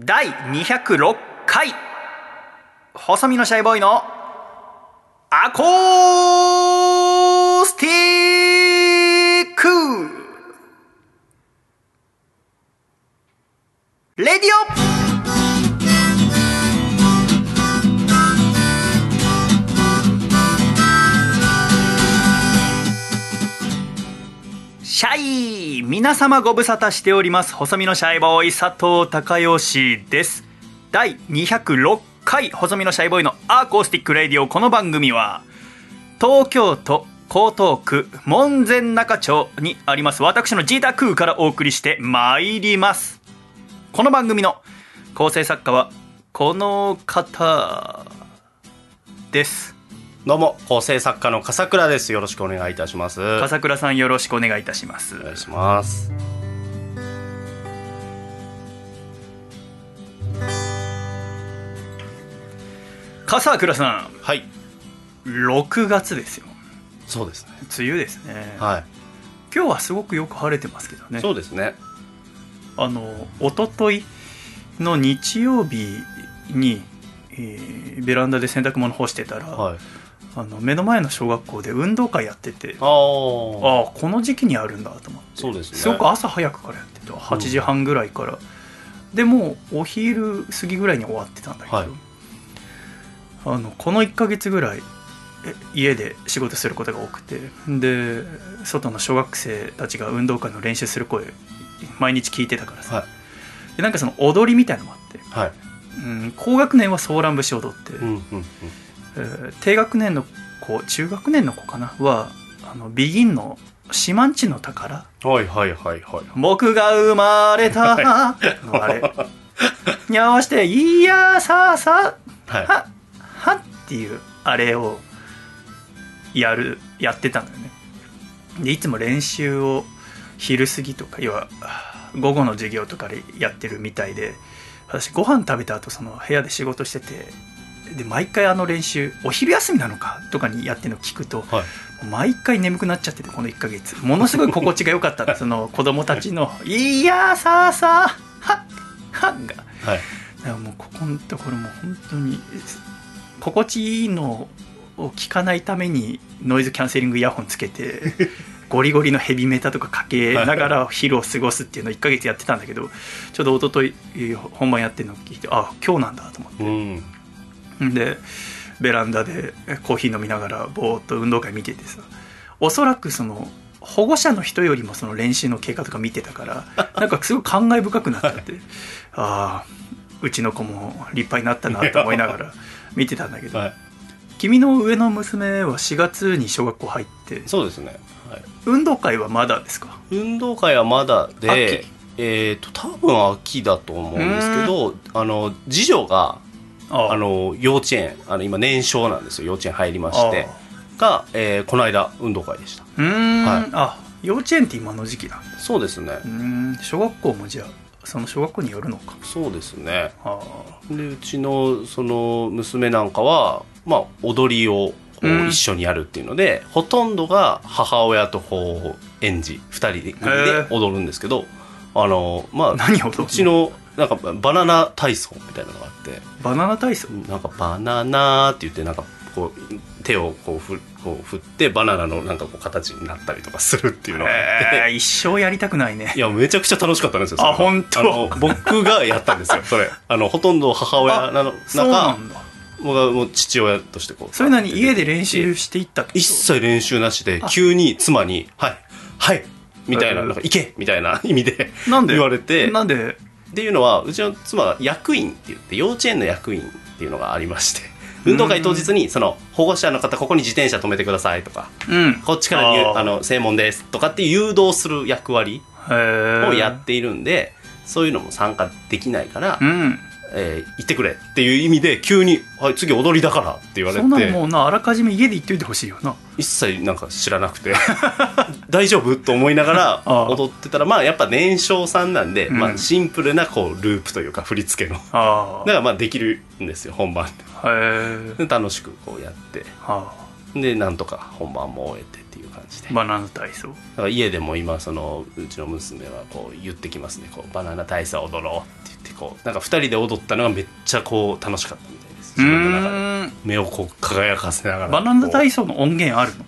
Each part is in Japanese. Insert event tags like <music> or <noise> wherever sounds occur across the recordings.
第206回。細身のシャイボーイのアコースティック。レディオ皆様ご無沙汰しております。細身のシャイボーイ佐藤孝義です。第206回細身のシャイボーイの acoustic radio。この番組は東京都江東区門前仲町にあります。私の自宅からお送りしてまいります。この番組の構成作家はこの方です。どうも構成作家の笠倉です。よろしくお願いいたします。お笠倉さんよろしくお願いいたします。願いします。笠倉さはい。ん6月ですよ。そうですね。梅雨ですね、はい。今日はすごくよく晴れてますけどね。そうですね。あの一昨日の日曜日に、えーベランダで洗濯物干してたら、はいあの目の前の小学校で運動会やっててああこの時期にあるんだと思って。そうですね。すごく朝早くからやってて8時半ぐらいから、でもうお昼過ぎぐらいに終わってたんだけど、はい。あのこの1ヶ月ぐらいえ家で仕事することが多くてで外の小学生たちが運動会の練習する声毎日聞いてたからさ、はい。でなんかその踊りみたいのもあって、はい。うん、高学年はソーラン節踊って、うんうんうん。えー低学年の子中学年の子かな？はあのビギンの「シマンチの宝」はいはいはいはい。僕が生まれた。のあれ。に合わせて「いやさあさはい。はは」っていうあれをやるやってたのよね。でいつも練習を昼過ぎとか要は午後の授業とかでやってるみたいで私ご飯食べた後その部屋で仕事しててで毎回あの練習お昼休みなのかとかにやってるの聞くとはい。毎回眠くなっちゃっててこの1ヶ月。ものすごい心地が良かった。の <laughs> その子供たちの「いやさあさあはっはっ」が。はい。だからもうここのところも本当に心地いいのを聞かないためにノイズキャンセリングイヤホンつけて <laughs> ゴリゴリのヘビメタとかかけながら昼を過ごすっていうのを1ヶ月やってたんだけどちょうど一昨日えー本番やってるのを聞いてあ今日なんだと思って。うんでベランダでコーヒー飲みながらぼーっと運動会見ててさ。おそらくその保護者の人よりもその練習の経過とか見てたから <laughs> なんかすごい感慨深くなっちゃって。ああうちの子も立派になったなと思いながら見てたんだけど、はい。君の上の娘は4月に小学校入って。そうですね。はい。運動会はまだですか？運動会はまだで秋？えっと多分秋だと思うんですけどあの次女がああ。の幼稚園あの今年少なんですよ。幼稚園入りまして。が、えーこの間運動会でした。うーん、はい。あ幼稚園って今の時期なんだ。そうですね。うーん。小学校もじゃあその小学校によるのか。そうですね。でうちのその娘なんかは、まあ、踊りを一緒にやるっていうので、ほとんどが母親とこう園児2人で組で踊るんですけどあのまあ何を踊るの？うちのなんかバナナ体操みたいなのがあってバナナ体操？なんかバナナって言ってなんかこう手をこうふこう振ってバナナのなんかこう形になったりとかするっていうのがあっ一生やりたくないね。いやめちゃくちゃ楽しかったんですよあ本当？あの僕がやったんですよそれ。あのほとんど母親なのそうな中んだ。僕はもう父親としてこう。それなに家で練習していった一切練習なしで急に妻に「はいはい」みたいな「うんなんか行け!」みたいな意味でなんで？言われて。なんで？っていうのはうちの妻は役員って言って幼稚園の役員っていうのがありまして運動会当日にその保護者の方ここに自転車止めてくださいとかうん。こっちから入あの正門ですとかって誘導する役割をやっているんでそういうのも参加できないから、うんえー行ってくれっていう意味で急に「はい次踊りだから」って言われそんなもうなあらかじめ家で言っといてほしいよな。一切なんか知らなくて。<laughs> 大丈夫と思いながら踊ってたらまあやっぱ年少さんなんで、うん。まあ、シンプルなこうループというか振り付けの。だあ。からまあできるんですよ本番で。楽しくこうやって。はでなんとか本番も終えてじでバナナ体操。だから家でも今そのうちの娘はこう言ってきますねこうバナナ体操踊ろうって言ってこうなんか2人で踊ったのがめっちゃこう楽しかったみたいです。う自分の目をこう輝かせながらバナナ体操操の音源あるの？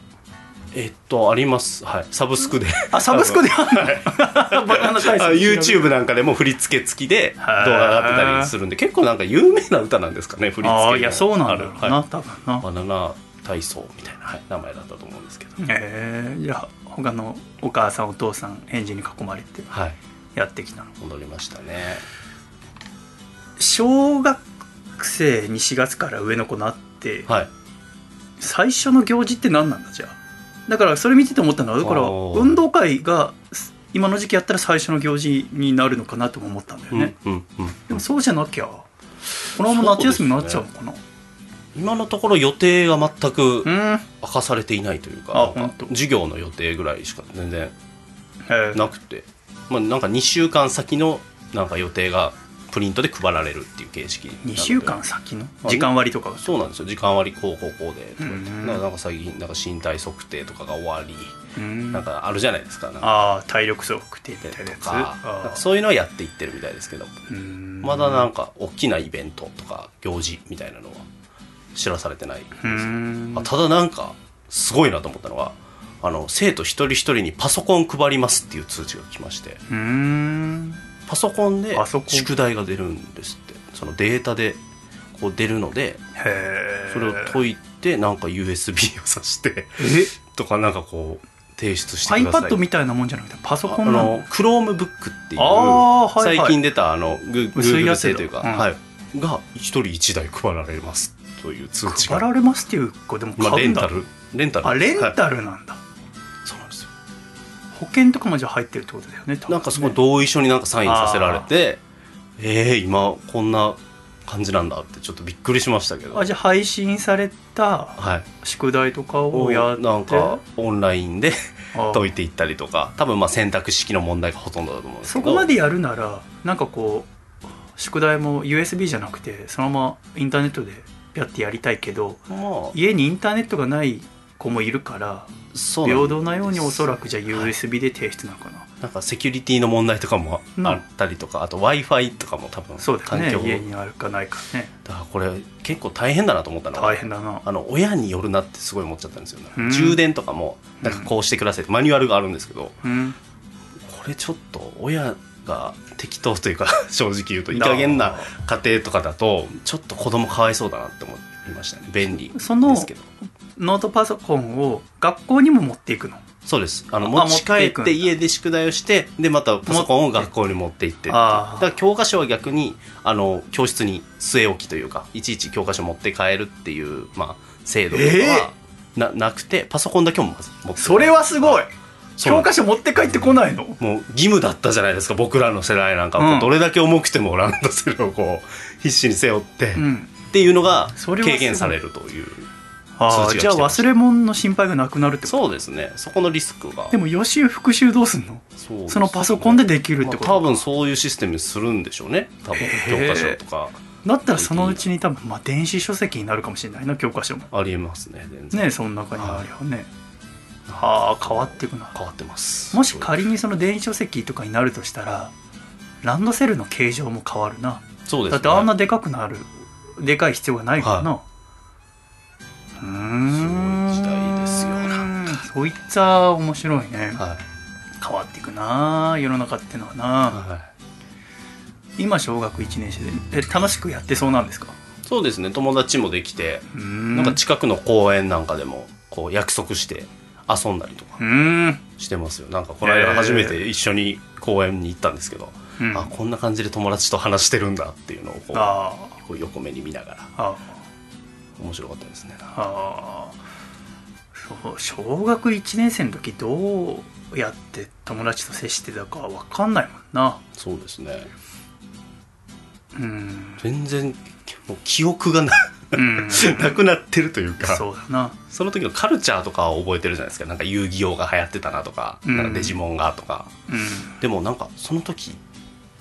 えっとあります。はい。サブスクで。あサブスクであるの？バナナ体操。あ YouTube なんかでも振り付け付きで動画が上がってたりするんで結構なんか有名な歌なんですかね振り付けあいやそうなんだろうな、はい。多分な。バナナ体操みたいな、はい、名前だったと思うんですけど、えー、じゃあ他のお母さんお父さん返事に囲まれてはい。やってきたの？戻りましたね。小学生に4月から上の子なって、はい。最初の行事って何なんだじゃあ？だからそれ見てて思ったのはだから運動会が今の時期やったら最初の行事になるのかなとも思ったんだよね、うんうんうん。でもそうじゃなきゃこのまま夏休みになっちゃうのかな？今のところ予定が全く明かされていないというか授業の予定ぐらいしか全然え。なくて、まあ、なんか2週間先のなんか予定がプリントで配られるっていう形式なので。2週間先の？あ時間割とかが。そうなんですよ。時間割こうこうこうでうんなんか最近なんか身体測定とかが終わり。うん。なんかあるじゃないですかああ体力測定みたいなやつ。そういうのはやっていってるみたいですけど。まだなんか大きなイベントとか行事みたいなのは知らされてないあただなんかすごいなと思ったのがあの生徒一人一人にパソコン配りますっていう通知が来まして。うん。パソコンで宿題が出るんですって。そのデータでこう出るのでそれを解いてなんか USB を挿してえ？とかなんかこう提出してください。iPad みたいなもんじゃなくてパソコあンなのの Chromebook っていうはいはい。最近出たあの Google 製というか、うん。はい、が一人一台配られますという通知が。配られますっていうかでもまあ、買うんだ。レンタル。レンタル。あレンはいタルなんだ、そうなんですよ。保険とかもじゃあ入ってるってことだよねね。なんかそこ同意書になんかサインさせられてえー、今こんな感じなんだってちょっとびっくりしましたけど。あじゃあ配信されたはい。宿題とかをやって。なんかオンラインであ解いていったりとか。多分まあ選択式の問題がほとんどだと思うんですけど。そこまでやるならなんかこう宿題も USB じゃなくてそのままインターネットでやってやりたいけどまあ。家にインターネットがない子もいるから平等なようにおそらくじゃあ USB で提出なのかな、なんかセキュリティの問題とかもうんあったりとか、あと w i f i とかも多分そうだよね。環境家にあるかないかね。だからこれ結構大変だなと思ったのが大変だな。あの親によるなってすごい思っちゃったんですよ、ね。うん。充電とかもなんかこうしてくださいってマニュアルがあるんですけどうん。これちょっと親が適当というか <laughs> 正直言うといい加減な家庭とかだとちょっと子供かわいそうだなって思いましたね。便利ですけど。ノートパソコンを学校にも持っていくの？そうです。あのあ持ち帰って家で宿題をしてでまたパソコンを学校に持って行ってだから教科書は逆にあの教室に据え置きというかいちいち教科書持って帰るっていう、まあ、制度とかはな,、なくてパソコンだけもまず持ってそれはすごい教科書持って帰ってこないの？もう義務だったじゃないですか僕らの世代なんか、うん。どれだけ重くてもランドセルをこう必死に背負って、っうん。ていうのが軽減されるという。ああじゃあ忘れ物の心配がなくなるってこと？そうですね。そこのリスクが。でも予習復習どうすんの？そね。そのパソコンでできるってこと？まあ多分そういうシステムにするんでしょうね。多分教科書とか。だったらそのうちに多分まあ電子書籍になるかもしれないな教科書も。ありえますね全然。ねその中にあるよね。はあ変わっていくな。変わってます。もし仮にその電子書籍とかになるとしたらランドセルの形状も変わるな。そうですね。だってあんなでかくなるでかい必要がないからな、うーん。すごい時代ですよなんそいつは面白いね。はい。変わっていくな世の中ってのはな。はい。今小学1年生でえ楽しくやってそうなんですか？そうですね。友達もできてなんか近くの公園なんかでもこう約束して遊んだりとかしてますよ。なんかこの間初めて一緒に公園に行ったんですけど、うん。あこんな感じで友達と話してるんだっていうのをこうあこう横目に見ながらああ面白かったですね。あそう小学1年生の時どうやって友達と接してたか分かんないもんな。そうですね。うん、全然もう記憶がなうん、なくなってるというか。そうだな。その時のカルチャーとかは覚えてるじゃないですか。なんか遊戯王が流行ってたなとか,、うん。なんかデジモンがとか。うん。でもなんかその時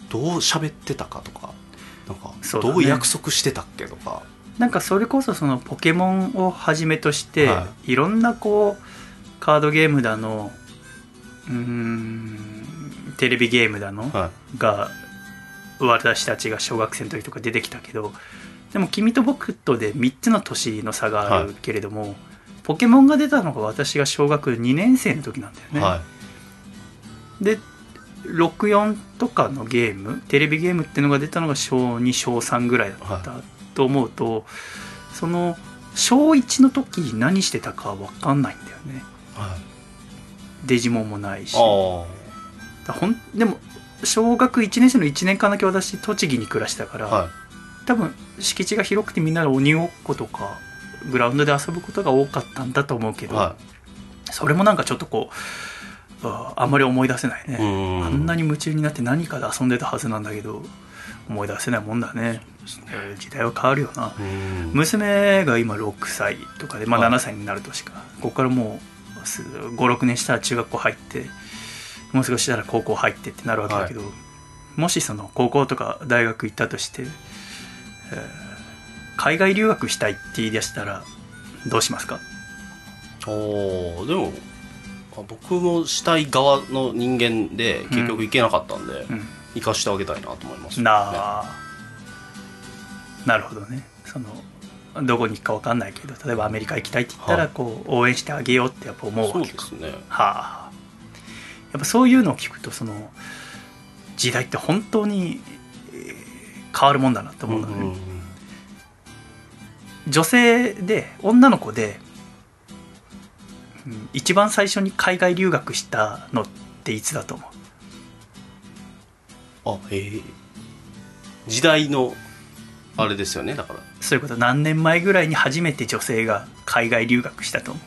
どう喋ってたかとか。なんかどう約束してたっけとか。なんかそれこそそのポケモンをはじめとして、、はい。ろんなこうカードゲームだのうーんテレビゲームだの、はが私たちが小学生の時とか出てきたけどでも君と僕とで3つの年の差があるけれども、ポケモンが出たのが私が小学2年生の時なんだよい、ね、はい。で64とかのゲームテレビゲームっていうのが出たのが小2小3ぐらいだったと思うと、その小1の時何してたか分かんないんだよね。はい。デジモンもないし。ほんでも小学1年生の1年間だけ私栃木に暮らしてたから、多分敷地が広くてみんなで鬼ごっことかグラウンドで遊ぶことが多かったんだと思うけど、はそれもなんかちょっとこうああんまり思い出せないね、あんなに夢中になって何かで遊んでたはずなんだけど思い出せないもんだね。えー時代は変わるよな。うん。娘が今6歳とかで、まあ、はい。7歳になる年か、ここからもう56年したら中学校入ってもう少ししたら高校入ってってなるわけだけど、もしその高校とか大学行ったとして、えー海外留学したいって言い出したらどうしますか？おーでもあ僕もしたい側の人間で結局行けなかったんで、うん。行かしてあげたいなと思います、なあ、なるほどね。そのどこに行くか分かんないけど例えばアメリカ行きたいって言ったらはい。こう応援してあげようってやっぱ思うそうわけか。ですね。はあ。やっぱそういうのを聞くとその時代って本当にえー変わるもんだなと思うんだね、うんうんうん。女性で女の子で、うん一番最初に海外留学したのっていつだと思う？あええ。時代のあれですよねだから。そういうこと。何年前ぐらいに初めて女性が海外留学したと思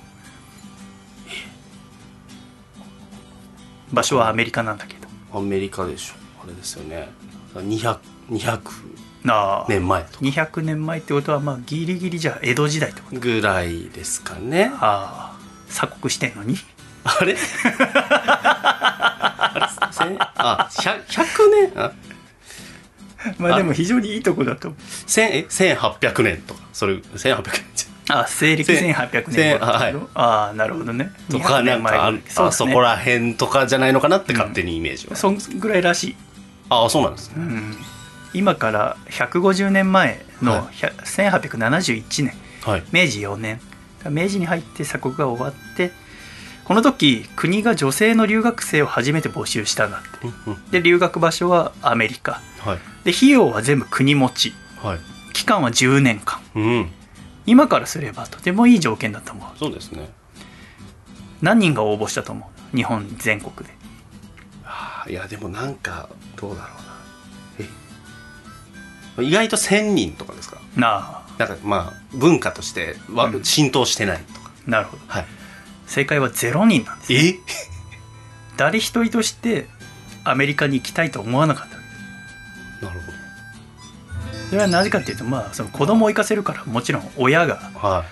う？場所はアメリカなんだけど。アメリカでしょ。あれですよね。200 200なあ、年前とか。200年前ってことはまあギリギリじゃあ江戸時代ってことぐらいですかね。ああ。鎖国してんのに？あれ？あれ？千あ100 100年？あ。まあでも非常にいいとこだと。思う千え1800年とか。それ1800年じあ西暦せ1800年はい。ああなるほどね。ゃとか200なんかあそうあそこら辺とかじゃないのかなって勝手にイメージは、そんぐらいらしい、ああそうなんですね、うん、今から150年前のは100 1871年。はい。明治4年。明治に入って鎖国が終わってこの時国が女性の留学生を初めて募集したんだって。で留学場所はアメリカ。はい。で費用は全部国持ち。はい。期間は10年間。うん。今からすればとてもいい条件だと思う。そうですね。何人が応募したと思う？日本全国で。あいやでもなんかどうだろうな。え意外と1000人とかですか？ななんかまあ文化としてはうん。浸透してないとか、あなるほど。はい。正解は0人なんです。よえ？<laughs> 誰一人としてアメリカに行きたいと思わなかったなるほそれはなぜかっていうとまあその子供を行かせるからもちろん親が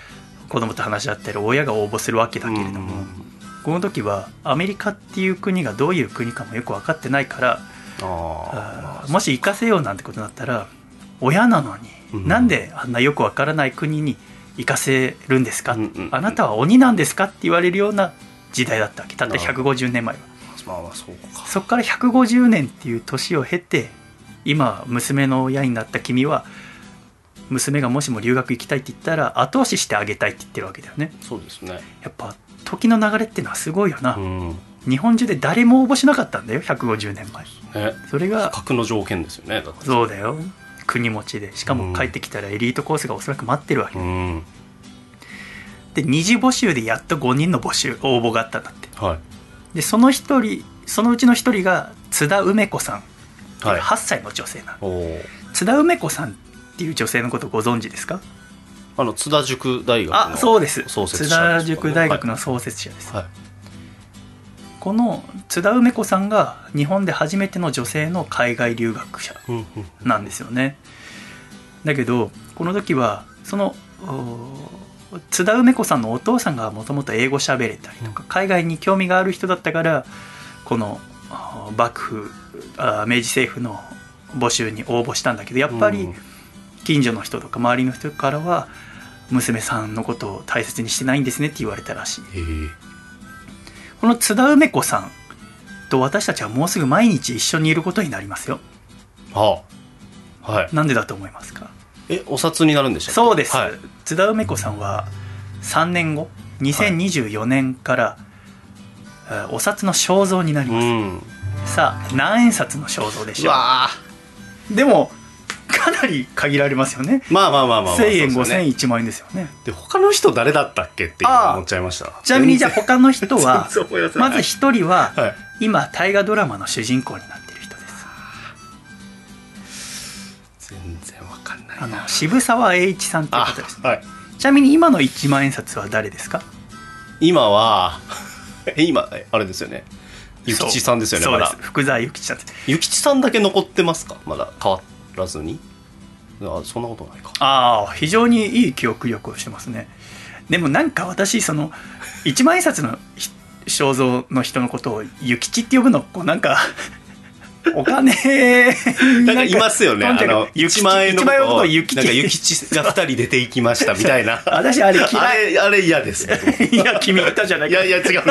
子供と話し合ってる親が応募するわけいだけれども、うん。この時はアメリカっていう国がどういう国かもよく分かってないからあもし行かせようなんてことになったら親なのに、うん。なんであんなよく分からない国に行かせるんですか、うんうんあなたは鬼なんですか？って言われるような時代だったわけ。たったなるほ150年前は。あまあまあそうか。そこから150年っていう年を経て今娘の親になった君は娘がもしも留学行きたいって言ったら後押ししてあげたいって言ってるわけだよね。そうですね。やっぱ時の流れっていうのはすごいよな、うん。日本中で誰も応募しなかったんだよ150年前。ね。それが格の条件ですよねそうだよ国持ちでしかも帰ってきたらエリートコースがおそらく待ってるわけ、うん。で二次募集でやっと5人の募集応募があったんだって。はい。でその一人そのうちの一人が津田梅子さんはい。8歳の女性なの。おー。津田梅子さんっていう女性のことご存知ですか？あの津田塾大学のあそうです。創設津者ですよね。田塾大学の創設者です、はいこの津田梅子さんが日本で初めての女性の海外留学者なんですよね。だけどこの時はそのお津田梅子さんのお父さんがもともと英語喋れたりとか海外に興味がある人だったからこのあ幕府あ明治政府の募集に応募したんだけどやっぱりうん。近所の人とか周りの人からは娘さんのことを大切にしてないんですねって言われたらしいこの津田梅子さんと私たちはもうすぐ毎日一緒にいることになりますよ。はあ。はい。なんでだと思いますか？えお札になるんでしたっけ？そうです、はい、津田梅子さんは3年後2024年から、えーお札の肖像になります、うん。さあ何円札の肖像でしょう？わうでもかなり限られますよね。まあまあまあまあ、まあ、1000円5000そうですよね。円1万円ですよね。で他の人誰だったっけって今思っちゃいました。ちなみにじゃあ他の人は <laughs> まず一人ははい。今大河ドラマの主人公になってる人です。全然わかんないあなの渋沢栄一さんっていうあ方ですはい。ちなみに今の1万円札は誰ですか？今は <laughs> え今えあれですよね。諭吉さんですよね福沢諭吉さん諭吉さんだけ残ってますか？まだ変わらずに？あそんなことないか。ああ非常にいい記憶力をしてますね。でもなんか私その1万円札のひ肖像の人のことを諭吉って呼ぶのこうなんかお金なんかいますよね。あなんかの諭吉1万円の1万円のことをなん諭吉か諭吉が2人出ていきましたみたいな。私あれあ嫌い。れあれ嫌ですね <laughs> いや君言ったじゃないいやいや違うんです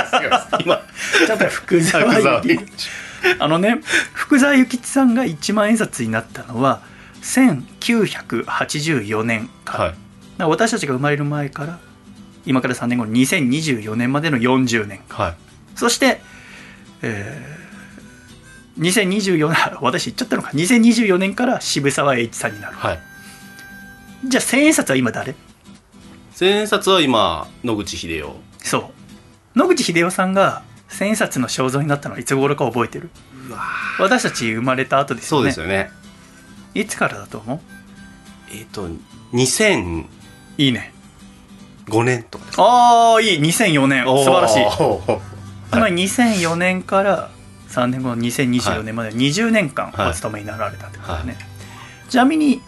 今。ちょっと福沢諭吉 <laughs> あのね福沢諭吉さんが1万円札になったのは1984年から、はい。私たちが生まれる前から今から3年後の2024年までの40年はい。そして、えー2024年私言っちゃったのか。2024年から渋沢栄一さんになる。はい。じゃあ千円札は今誰？千円札は今野口英世。そう。野口英世さんが千円札の肖像になったのはいつ頃か覚えてる？私たち生まれた後ですそよね。うですよね。いつからだと思う？えっ、と2005いいね。年とかです。かああいい。2004年素晴らしい。つまり2004年から3年後の2024年まで20年間はい。お勤めになられたってことだね、ちなみに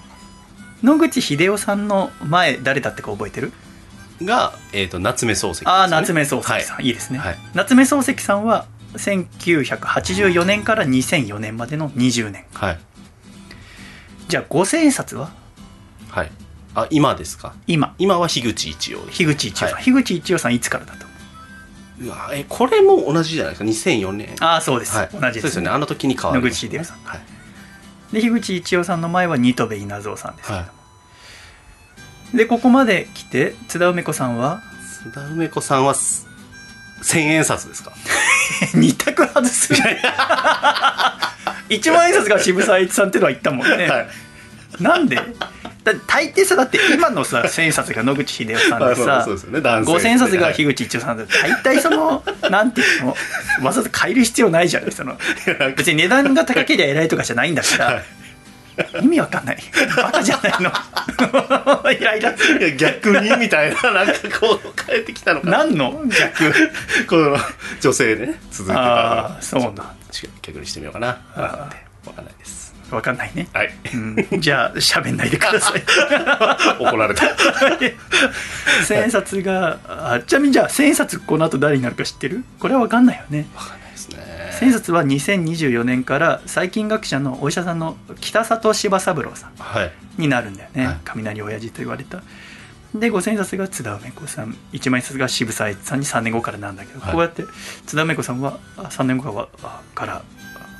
野口英世さんの前誰だったか覚えてる？が、えー、と夏目漱石ね、ああ夏目漱石さん、はい。い、いですね、はい。夏目漱石さんは1984年から2004年までの20年。はい。じゃあ五千円札は？はい。あ今ですか？今。今は樋口一葉です。樋口一葉さん、はい。樋口一葉さんいつからだと？思ううわえこれも同じじゃないですか？2004年。ああそうです、はい、同じですそうですよね。あの時に変わりました野口英世さんはい、で樋口一葉さんの前は新渡戸稲造さんですけども、はでここまで来て津田梅子さんは？津田梅子さんはす千円札ですか？<laughs> 二択外す。一万円札が渋沢栄一さんってのは言ったもんね、はい。なんで？だって大抵さだって今のさ千円札が野口英世さんでまあさ五千円札がはい。樋口一葉さんだって大体そのなんていうの？わざわざ変える必要ないじゃないその別に値段が高ければ偉いとかじゃないんだから、はい意味わかんない。バカじゃないの。<laughs> イライラ。逆にみたいななんかこう変えてきたのかな。何の？逆。この女性でね続いてたああそうな逆にしてみようかな。わかんない。です。わかんないね、はい。うん、じゃあ喋んないでください。<laughs> 怒られた。<laughs> 千円札があちなみにじゃあ千円札この後誰になるか知ってる？これは分かんないよね。わかんないね。千円札は2024年から細菌学者のお医者さんの北里柴三郎さんはい。になるんだよね、はい。雷親父と言われた。で五千円札が津田梅子さん一万円札が渋沢栄一さんに3年後からなんだけど、はい。こうやって津田梅子さんはあ3年後からから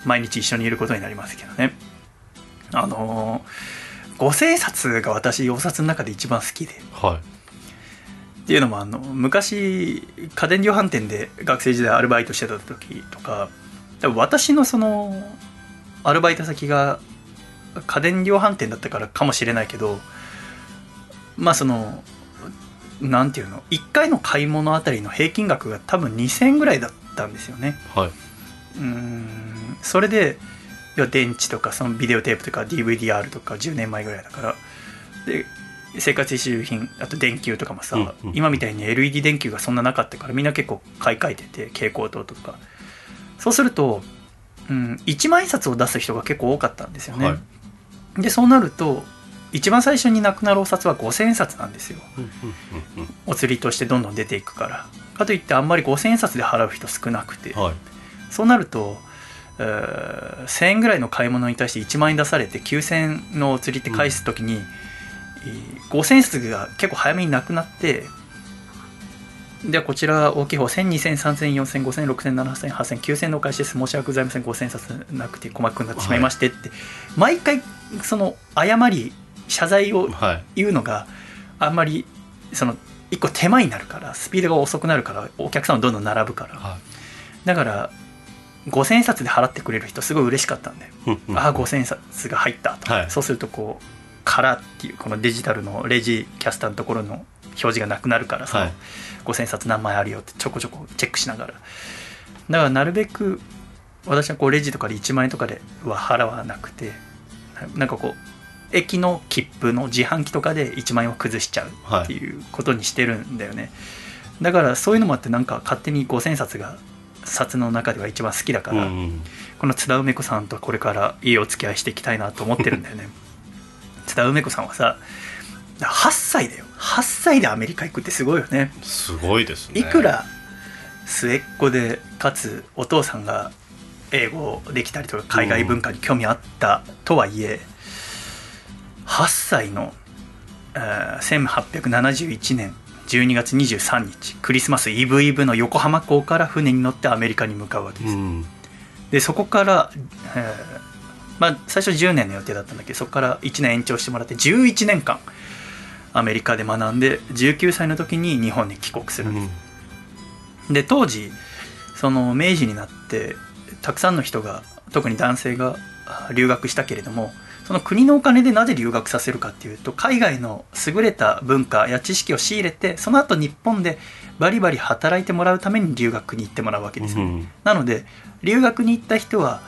毎日一緒にいることになりますけどね。あのー五千円札が私お札の中で一番好きで。はいっていうのもあの昔家電量販店で学生時代アルバイトしてた時とか多分私のそのアルバイト先が家電量販店だったからかもしれないけどまあそのなんていうの1回の買い物あたりの平均額が多分2000円ぐらいだったんですよね。はい。うーん。それで電池とかそのビデオテープとか DVD-R とか10年前ぐらいだから。で生活必需品あと電球とかもさ、うんうん。今みたいに LED 電球がそんななかったからみんな結構買い替えてて蛍光灯とか。そうすると、うん、1万円札を出す人が結構多かったんですよね、はい。でそうなると一番最初になくなるお札は5000円札なんですよ。うんうんうんお釣りとしてどんどん出ていくから。かといってあんまり5000円札で払う人少なくて。うんはい。そうなると、えー1000円ぐらいの買い物に対して1万円出されて9000円のお釣りって返す時に、えー5000円札が結構早めになくなってではこちら大きい方1000、2000、3000、4000、5000、6000、7000、8000、9000のお返しです申し訳ございません。5000冊なくて細かくなってしまいましてって、毎回その謝り謝罪をはい。言うのがあんまりその一個手間になるからスピードが遅くなるからお客さんもどんどん並ぶから。はだから5000円札で払ってくれる人すごい嬉しかったんで、ああ5000円札が入ったと、はい。そうするとこう「から」っていうこのデジタルのレジキャスターのところの表示がなくなるからそのはい。5000円札何枚あるよってちょこちょこチェックしながら。だからなるべく私はこうレジとかで1万円とかでは払わなくてななんかこう駅の切符の自販機とかで1万円を崩しちゃうはいっていうことにしてるんだよね、だからそういうのもあってなんか勝手に5000冊が札の中では一番好きだから、うんこの津田梅子さんとこれからいいお付き合いしていきたいなと思ってるんだよね津田梅子さんはさ8歳だよ。8歳でアメリカ行くってすごいよね。すごいですね。いくら末っ子でかつお父さんが英語できたりとか海外文化に興味あったとはいえ、8歳の、えー1871年12月23日クリスマスイブイブの横浜港から船に乗ってアメリカに向かうわけです、うん。でそこから、えーまあ、最初10年の予定だったんだけどそこから1年延長してもらって11年間アメリカで学んで19歳の時に日本に帰国する。ん。です、で当時その明治になってたくさんの人が特に男性があ留学したけれどもその国のお金でなぜ留学させるかっていうと海外の優れた文化や知識を仕入れてその後日本でバリバリ働いてもらうために留学に行ってもらうわけですよ、うん。なので留学に行った人は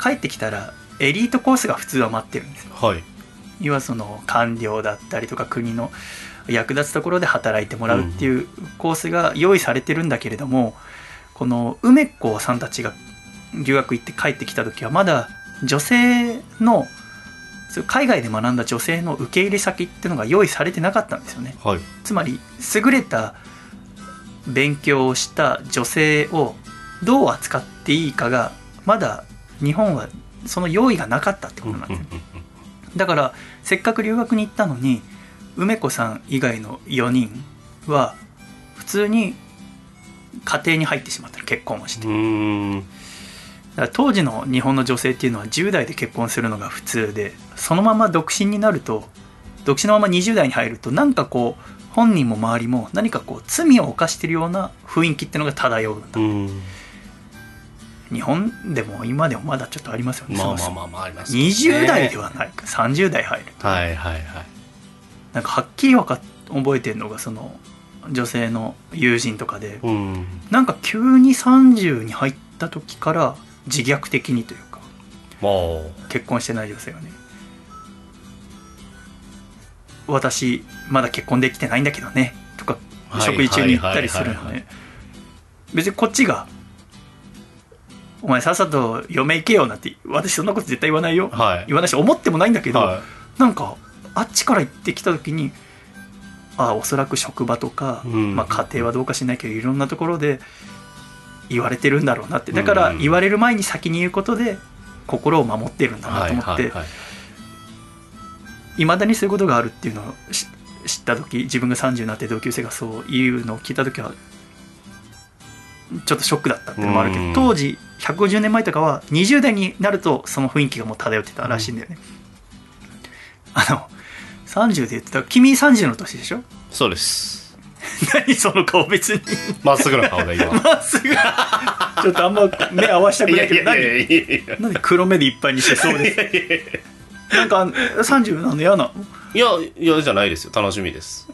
帰ってきたらエリートコースが普通は待ってるんですよ。はい。要はその官僚だったりとか国の役立つところで働いてもらうっていうコースが用意されてるんだけれども、この梅子さんたちが留学行って帰ってきた時はまだ女性の海外で学んだ女性の受け入れ先っていうのが用意されてなかったんですよね。はい。つまり優れた勉強をした女性をどう扱っていいかがまだ日本はその用意がなかったってことなんですよ。だからせっかく留学に行ったのに梅子さん以外の4人は普通に家庭に入ってしまった結婚をして。当時の日本の女性っていうのは10代で結婚するのが普通でそのまま独身になると独身のまま20代に入るとなんかこう本人も周りも何かこう罪を犯してるような雰囲気っていうのが漂うんだ、うん日本でも今でもまだちょっとありますよね、まあまあまあまあありますね。20代ではないか。30代入るはいはいはい。なんかはっきりわかっ覚えてるのがその女性の友人とかでうん。なんか急に30に入った時から自虐的にというかまあ。結婚してない女性がね。私まだ結婚できてないんだけどね。とかはい。食事中に言ったりするのね。別にこっちが「お前さっさと嫁行けよ」なんて私そんなこと絶対言わないよ、はい。言わないし思ってもないんだけど、はなんかあっちから行ってきた時にあおそらく職場とか、うん。まあ、家庭はどうかしないけどいろんなところで言われてるんだろうなって。だからうん言われる前に先に言うことで心を守ってるんだいなと思って、はいまだにそういうことがあるっていうのをし知った時自分が30になって同級生がそう言うのを聞いた時はちょっとショックだったっていうのもあるけどうん。当時150年前とかは20代になるとその雰囲気がもう漂ってたらしいんだよね、あの30で言ってた君30の年でしょ？そうです。<laughs> 何その顔別に。まっすぐな顔が今。<laughs> まっすぐ。ちょっとあんま目合わせたくないけど何？黒目でいっぱいにしてそうです。なんか30なの嫌なの？いやいやじゃないですよ。楽しみです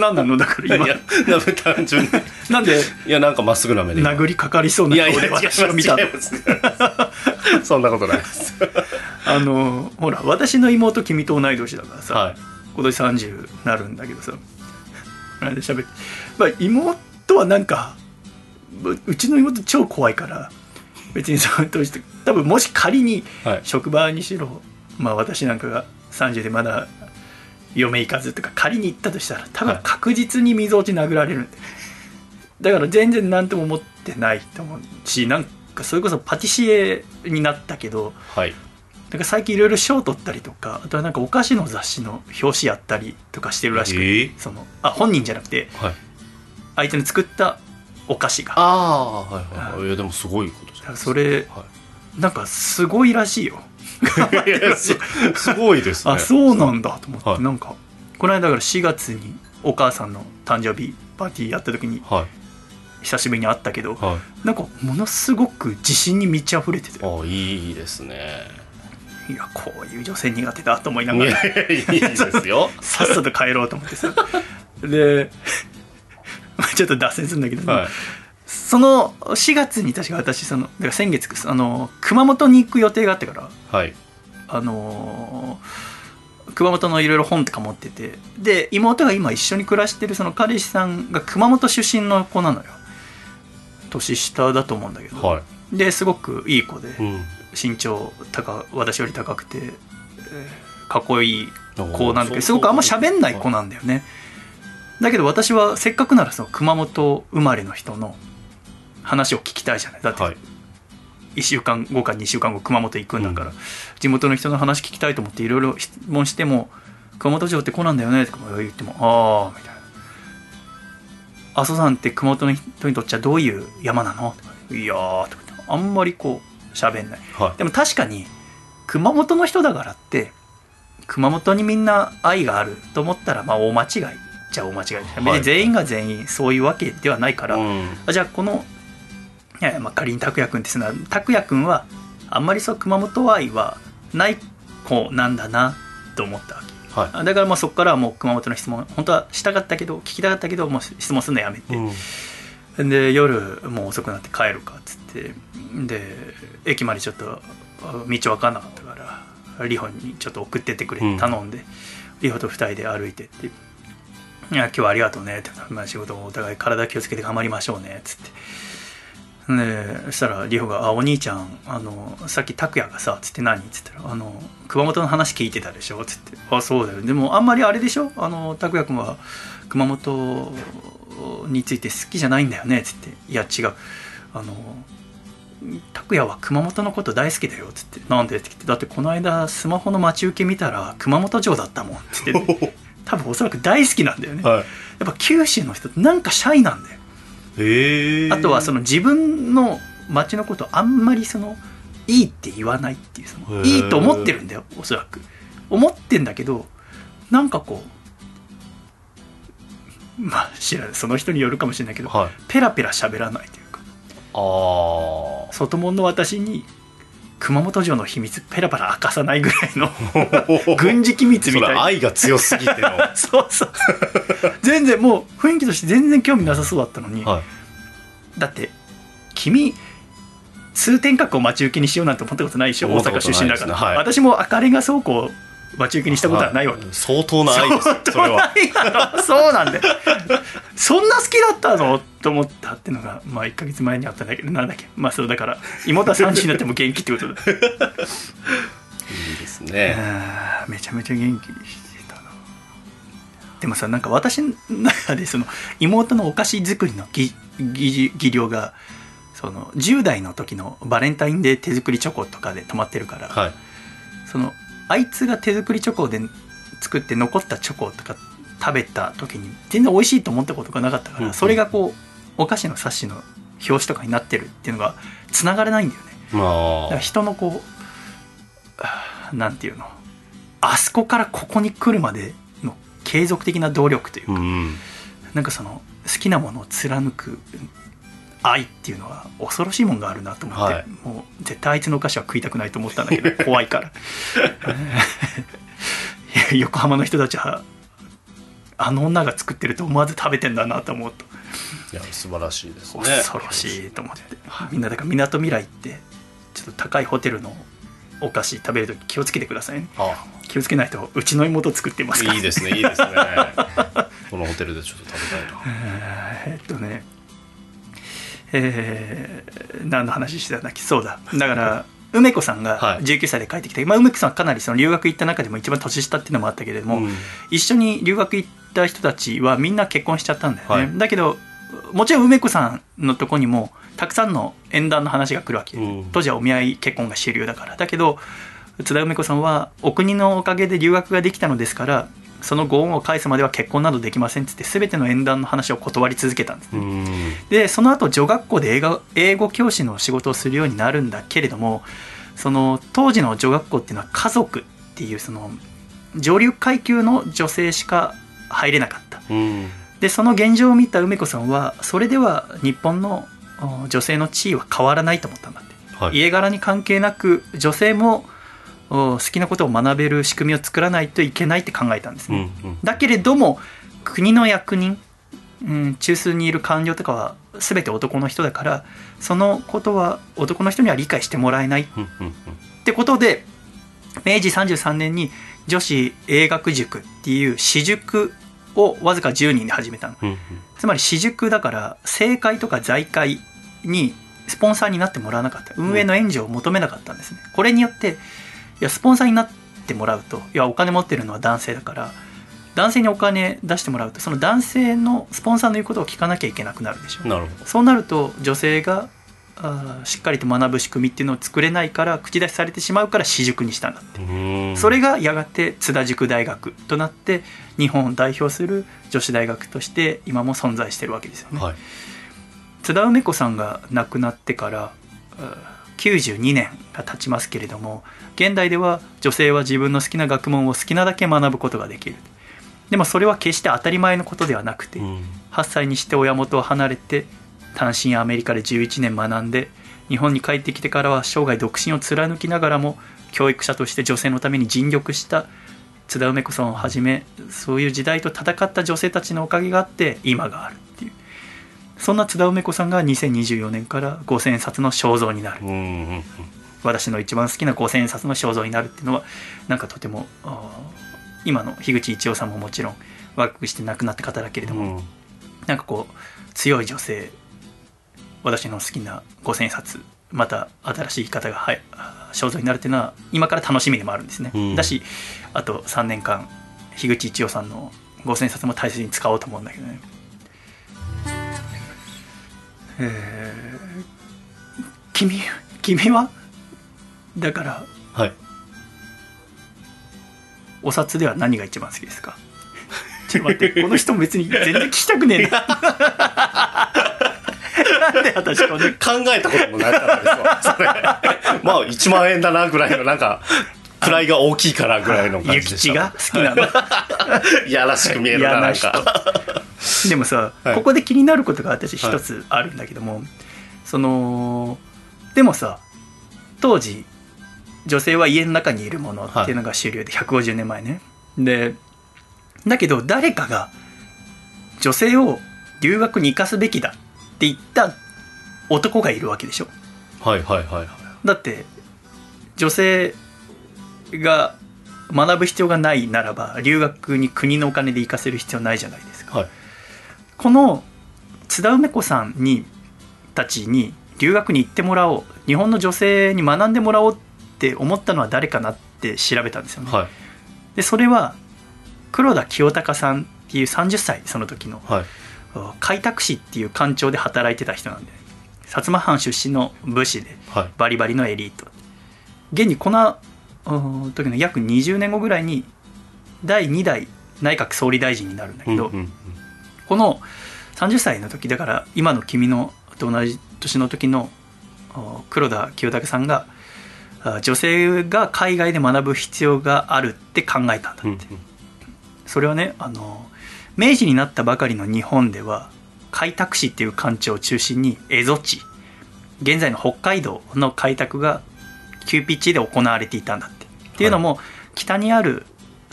何 <laughs> なのだから今？いや単純になんで？いやなんかまっすぐな目で殴りかかりそうないやい顔で私を見たそんなことないです。あのほら私の妹君と同い年だからさ、はい。今年30なるんだけどさあれで喋って、まあ、妹はなんかううちの妹超怖いから別にその当時多分もし仮にはい。職場にしろ、まあ、私なんかが30でまだ嫁行かずとか仮に行ったとしたら多分はい。確実に溝落ち殴られる。んで、だから全然何とも思ってないと思うしなんかそれこそパティシエになったけどはい。なんか最近いろいろ賞取ったりとかあとはなんかお菓子の雑誌の表紙やったりとかしてるらしくて、えー？そのあ本人じゃなくてはい。相手の作ったお菓子が。ああはいはいはい。いやでもすごいことじゃないですか。それはなんかすごいらしいよすすごいですね。あそうなんだと思って、はい。なんかこの間だから4月にお母さんの誕生日パーティーやった時にはい。久しぶりに会ったけどはい。なんかものすごく自信に満ち溢れてて。あいいですね。いやこういう女性苦手だと思いないがら。やいやいいですよ。<laughs> さっさと帰ろうと思ってさ。でまあ <laughs> ちょっと脱線するんだけど、はいその4月に確か私そのだから先月あの熊本に行く予定があってからはい。あの熊本のいろいろ本とか持っててで妹が今一緒に暮らしてるその彼氏さんが熊本出身の子なのよ。年下だと思うんだけど、はい。ですごくいい子でうん。身長高私より高くて、えーかっこいい子なんだけどすごくあんま喋んない子なんだよね。だけど私はせっかくならその熊本生まれの人の話を聞きたいじゃない。だってはい。1週間後か2週間後熊本行くんだから、地元の人の話聞きたいと思っていろいろ質問しても「熊本城ってこうなんだよね」とか言っても「ああ」みたいな「阿蘇山って熊本の人にとっちゃどういう山なの?」とか「いやー」とかあんまりこう喋んない。はい。でも確かに熊本の人だからって熊本にみんな愛があると思ったらまあ大間違いじゃ大間違いです別に全員が全員そういうわけではないから、うん。あじゃあこの、いやいやまあ、仮に拓也君ってすな拓也君はあんまりそう熊本愛はない子なんだなと思ったわけ。はあだからまあそこからはもう熊本の質問本当はしたかったけど聞きたかったけどもう質問するのやめて、いうん。で夜もう遅くなって帰るかっつって。で駅までちょっとあ道分かんなかったからリホにちょっと送ってってくれって頼んで、リホと2人で歩いてって「いや今日はありがとうね」って、まあ、仕事もお互い体気をつけて頑張りましょうねっつってでそしたらリホが「あお兄ちゃんあのさっき拓也がさ」つって何？っつったら「あの熊本の話聞いてたでしょ」つって「あそうだよ。でもあんまりあれでしょ？あの拓也君は熊本について好きじゃないんだよね」つって「いや違う。あの拓也は熊本のこと大好きだよ」つって「なんで?」って言って「だってこの間スマホの待ち受け見たら熊本城だったもん」つって、<laughs> 多分おそらく大好きなんだよね、はい。やっぱ九州の人ってなんかシャイなんだよあとはその自分の町のことをあんまりそのいいって言わないっていうそのいいと思ってるんだよおそらく。思ってんだけどなんかこうまあ知らないその人によるかもしれないけどはい。ペラペラ喋らないというか。ああ外門の私に熊本城の秘密ペラペラ明かさないぐらいの <laughs> 軍事機密みそたいな。れ愛が強すぎての。<laughs> そうそう全然もう。雰囲気として全然興味なさそうだったのに、はい。だって君通天閣を待ち受けにしようなんて思ったことないでしょ？大阪出身だから、ねはい。私も赤レンガ倉庫を待ち受けにしたことはないわけ、相当な愛ですよそれは。ないだろ。そうなんだよ。そんな好きだったのと思ったっていうのがまあ1か月前にあったんだけどなんだっけまあそうだから妹は3時になっても元気ってことだ。いいですね。めちゃめちゃ元気にしてたな。でもさなんか私の中でその妹のお菓子作りの技技技量がその10代の時のバレンタインデー手作りチョコとかで止まってるから、はい。そのあいつが手作りチョコで作って残ったチョコとか食べた時に全然美味しいと思ったことがなかったから、それがこうお菓子の冊子の表紙とかになってるっていうのがつながれないんだよね。だからま人のこうなんていうの？あそこからここに来るまでの継続的な努力というか、あうん。なんかその好きなものを貫く愛っていうのは恐ろしいもんがあるなと思って、はい。もう絶対あいつのお菓子は食いたくないと思ったんだけど怖いから。<laughs> 横浜の人たちはあの女が作ってると思わず食べてんだなと思うといや素晴らしいですね。恐ろしいと思って、みんなだからみなとみらいってちょっと高いホテルのお菓子食べるとき気をつけてくださいね。あ気をつけないとうちの妹作ってますから。いいですね。いいですね。このホテルでちょっと食べたいなえーっとね。えー何の話してたんだっけ？そうだ。だから梅子さんがはい。19歳で帰ってきて、まあ、梅子さんはかなりその留学行った中でも一番年下っていうのもあったけれども、うん。一緒に留学行った人たちはみんな結婚しちゃったんだよね、はい。だけどもちろん梅子さんのとこにもたくさんの縁談の話が来るわけ、うん。当時はお見合い結婚が主流だから。だけど津田梅子さんはお国のおかげで留学ができたのですからそのご恩を返すまでは結婚などできませんっつって全ての縁談の話を断り続けたんですね、うん。でその後女学校で英語英語教師の仕事をするようになるんだけれどもその当時の女学校っていうのは家族っていうその上流階級の女性しか入れなかった。うんでその現状を見た梅子さんはそれでは日本のお女性の地位は変わらないと思ったんだって、はい。家柄に関係なく女性もお好きなことを学べる仕組みを作らないといけないって考えたんですうんね、うん。だけれども国の役人、うん、中枢にいる官僚とかは全て男の人だからそのことは男の人には理解してもらえない。っうんうん。てことで明治33年に女子英学塾っていう私塾をわずか10人で始めたの。うんうん。つまり私塾だから政界とか財界にスポンサーになってもらわなかった。運営の援助を求めなかったんですね。これによっていやスポンサーになってもらうと。いやお金持ってるのは男性だから男性にお金出してもらうと。その男性のスポンサーの言うことを聞かなきゃいけなくなるでしょ。なるほど。そうなると女性があーしっかりと学ぶ仕組みっていうのを作れないから口出しされてしまうから私塾にしたんだって。うん。それがやがて津田塾大学となって日本を代表する女子大学として今も存在してるわけですよね、はい。津田梅子さんが亡くなってからうん92年が経ちますけれども現代では女性は自分の好きな学問を好きなだけ学ぶことができる。でもそれは決して当たり前のことではなくて、うん。8歳にして親元を離れて単身アメリカで11年学んで日本に帰ってきてからは生涯独身を貫きながらも教育者として女性のために尽力した津田梅子さんをはじめそういう時代と戦った女性たちのおかげがあって今があるっていう。そんな津田梅子さんが2024年から5000円札の肖像になる。私の一番好きな5000円札の肖像になるっていうのはなんかとても今の樋口一葉さんももちろん若くして亡くなった方だけれども、うん。なんかこう強い女性私の好きな五千円札また新しい方が、はい、肖像になるっていうのは今から楽しみでもあるんですね、うん。だしあと3年間樋口一葉さんの五千円札も大切に使おうと思うんだけどね。えー君君は？だからはい。お札では何が一番好きですか？ちょっと待ってこの人も別に全然聞きたくねえななんで私こんな考えたこともなかったですわそれ。まあ1万円だなぐらいのなんか位が大きいからぐらいの感諭じでした吉が？好きなの？いやらしく見えるななんか。でもさ、はい。ここで気になることが私一つあるんだけども、そのでもさ当時女性は家の中にいるものっていうのが主流で150年前ね。でだけど誰かが女性を留学に行かすべきだって言った男がいるわけでしょ。はいはいはいはい。だって女性が学ぶ必要がないならば留学に国のお金で行かせる必要ないじゃないですか。はい。この津田梅子さんにたちに留学に行ってもらおう日本の女性に学んでもらおうって思ったのは誰かなって調べたんですよね、はい。でそれは黒田清隆さんっていう30歳その時のはい開拓使っていう官庁で働いてた人なんで薩摩藩出身の武士ではい。バリバリのエリート。現にこのうん時の約20年後ぐらいに第2代内閣総理大臣になるんだけど、うんうんこの30歳の時だから今の君のと同じ年の時のお黒田清隆さんがあ女性が海外で学ぶ必要があるって考えたんだって、うんうん。それはねあの明治になったばかりの日本では開拓使っていう官庁を中心に蝦夷地現在の北海道の開拓が急ピッチで行われていたんだって。っていうのも、北にある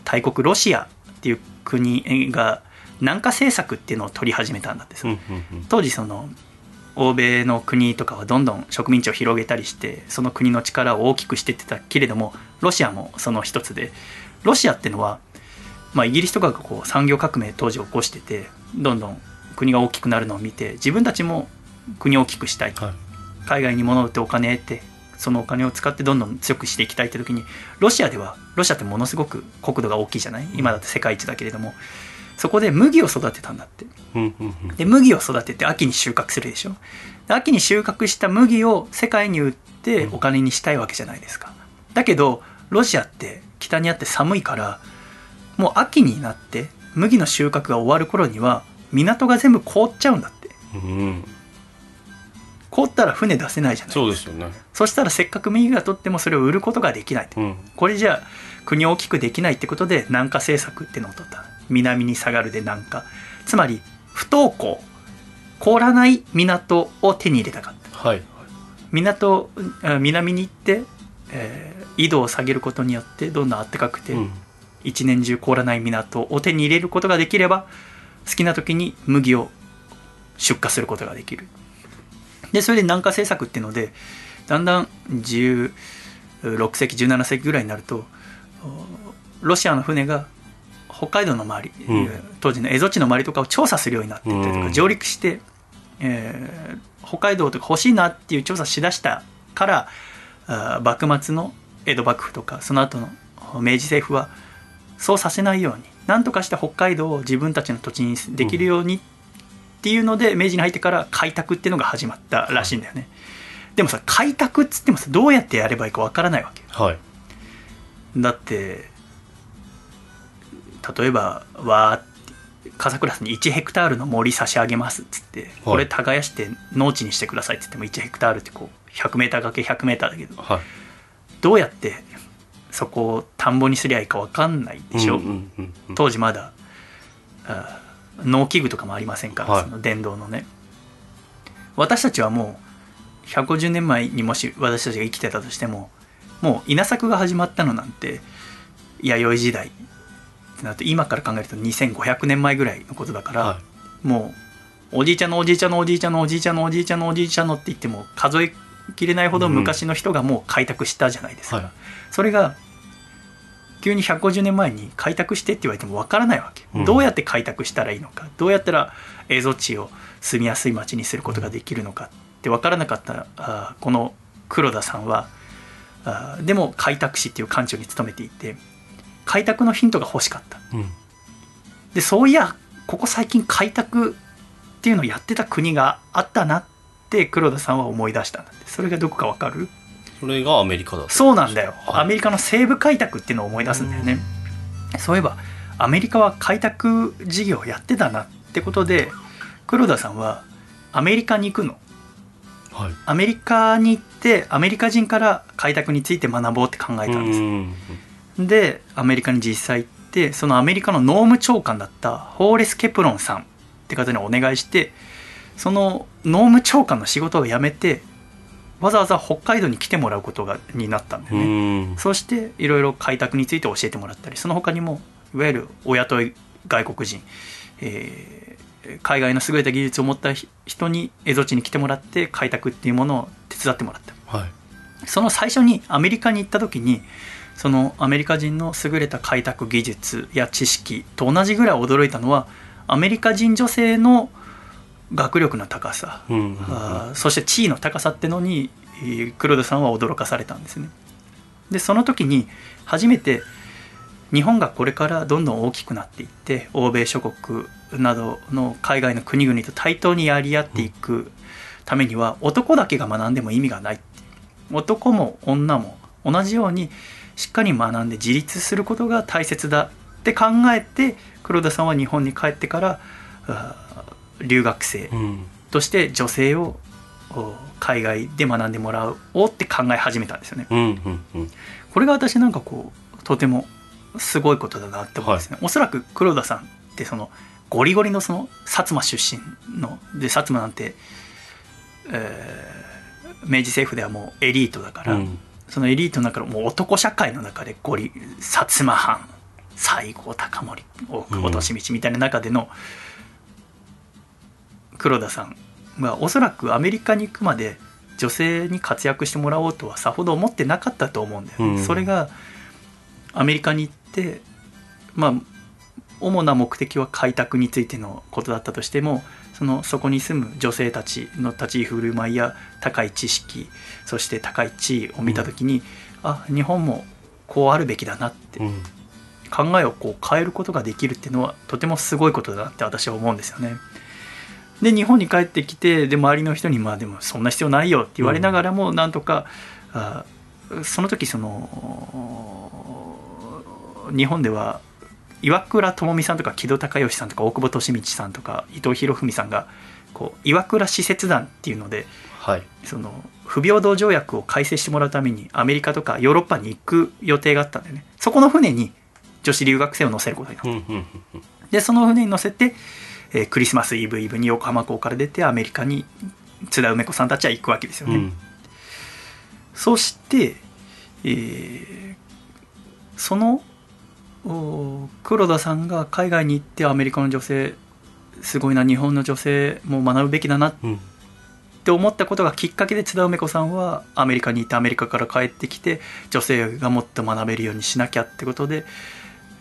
大国ロシアっていう国が南下政策っていうのを取り始めたんだって。さ、うんうんうん。当時その欧米の国とかはどんどん植民地を広げたりしてその国の力を大きくしていってたけれどもロシアもその一つでロシアってのは、まあ、イギリスとかがこう産業革命当時起こしててどんどん国が大きくなるのを見て自分たちも国を大きくしたい。はい。海外に物を売ってお金得てそのお金を使ってどんどん強くしていきたいって時にロシアではロシアってものすごく国土が大きいじゃない？今だって世界一だけれどもそこで麦を育てたんだって。で麦を育てて秋に収穫するでしょ？で秋に収穫した麦を世界に売ってお金にしたいわけじゃないですか。だけどロシアって北にあって寒いからもう秋になって麦の収穫が終わる頃には港が全部凍っちゃうんだって。うん。凍ったら船出せないじゃないそうですよね。そしたらせっかく麦が取ってもそれを売ることができないとうん。これじゃあ国を大きくできないってことで南下政策っていうのを取った。南に下がるで南下。つまり不登校。凍らない港を手に入れたかった。はい。港あ南に行って、えー緯度を下げることによってどんどん暖かくて、うん一年中凍らない港を手に入れることができれば好きな時に麦を出荷することができる。でそれで南下政策っていうのでだんだん16世紀17世紀ぐらいになるとおロシアの船が北海道の周り、うん。当時の蝦夷地の周りとかを調査するようになっていったりとか、うん。上陸して、えー北海道とか欲しいなっていう調査しだしたからあー幕末の江戸幕府とかその後の明治政府はそうさせないように何とかして北海道を自分たちの土地にできるようにっていうので、明治に入ってから開拓っていうのが始まったらしいんだよね、でもさ開拓っつってもさどうやってやればいいかわからないわけはい。だって例えばわーって笠倉さんに1ヘクタールの森差し上げますっつってこれ耕して農地にしてくださいって言っても1ヘクタールってこう 100m×100m だけどはい。どうやってそこを田んぼにすりゃいいか分かんないでしょ、うんうんうんうん。当時まだ農機具とかもありませんから、はい。その電動のね。私たちはもう150年前にもし私たちが生きてたとしてももう稲作が始まったのなんて弥生時代ってなると今から考えると2500年前ぐらいのことだから、はもうおじいちゃんのおじいちゃんのおじいちゃんのおじいちゃんのおじいちゃんのおじいちゃんのって言っても数えきれないほど昔の人がもう開拓したじゃないですか、はいそれが急に150年前に開拓してって言われてもわからないわけ、うん。どうやって開拓したらいいのか。どうやったら蝦夷地を住みやすい町にすることができるのかって分からなかったあーこの黒田さんはあーでも開拓士っていう官庁に勤めていて開拓のヒントが欲しかった。うん。でそういやここ最近開拓っていうのをやってた国があったなって黒田さんは思い出したんだって。それがどこかわかる？それがアメリカだそうなんだよ、はい。アメリカの西部開拓っていうのを思い出すんだよね、そういえばアメリカは開拓事業をやってたなってことで黒田さんはアメリカに行くの。はい。アメリカに行ってアメリカ人から開拓について学ぼうって考えたんです。うん。でアメリカに実際行ってそのアメリカの農務長官だったホーレス・ケプロンさんって方にお願いしてその農務長官の仕事を辞めてわざわざ北海道に来てもらうことがになったんだようね、ん。そしていろいろ開拓について教えてもらったりその他にもいわゆるお雇い外国人、えー海外の優れた技術を持った人に蝦夷地に来てもらって開拓っていうものを手伝ってもらった。はい。その最初にアメリカに行った時にそのアメリカ人の優れた開拓技術や知識と同じぐらい驚いたのはアメリカ人女性の学力の高さ、うんうんうん。あーそして地位の高さってのにえー黒田さんは驚かされたんですね。でその時に初めて日本がこれからどんどん大きくなっていって欧米諸国などの海外の国々と対等にやり合っていくためには男だけが学んでも意味がない。男も女も同じようにしっかり学んで自立することが大切だって考えて黒田さんは日本に帰ってから留学生うん。として女性をお海外で学んでもらおうって考え始めたんですよね。うんうんうん。これが私なんかこうとてもすごいことだなって思うんですね、おそらく黒田さんってそのゴリゴリのその薩摩出身ので薩摩なんて、えー明治政府ではもうエリートだから、うん。そのエリートの中のもう男社会の中でゴリ薩摩藩西郷隆盛大久保利通みたいな中での黒田さんがおそらくアメリカに行くまで女性に活躍してもらおうとはさほど思ってなかったと思うんだよね。うんそれがアメリカに行ってまあ主な目的は開拓についてのことだったとしてもそのそこに住む女性たちの立ち居振る舞いや高い知識そして高い地位を見た時に、あ日本もこうあるべきだなってうん考えをこう変えることができるっていうのはとてもすごいことだなって私は思うんですよね。で日本に帰ってきてで周りの人にまあでもそんな必要ないよって言われながらもなんとか、あその時その日本では岩倉智美さんとか木戸孝允さんとか大久保利通さんとか伊藤博文さんがこう岩倉使節団っていうのではい。その不平等条約を改正してもらうためにアメリカとかヨーロッパに行く予定があったんだよね。そこの船に女子留学生を乗せることになった。でその船に乗せて、えークリスマスイブイブに横浜港から出てアメリカに津田梅子さんたちは行くわけですよね、うん。そして、えーそのお黒田さんが海外に行ってアメリカの女性すごいな日本の女性も学ぶべきだなっうん。て思ったことがきっかけで津田梅子さんはアメリカに行ってアメリカから帰ってきて女性がもっと学べるようにしなきゃってことで、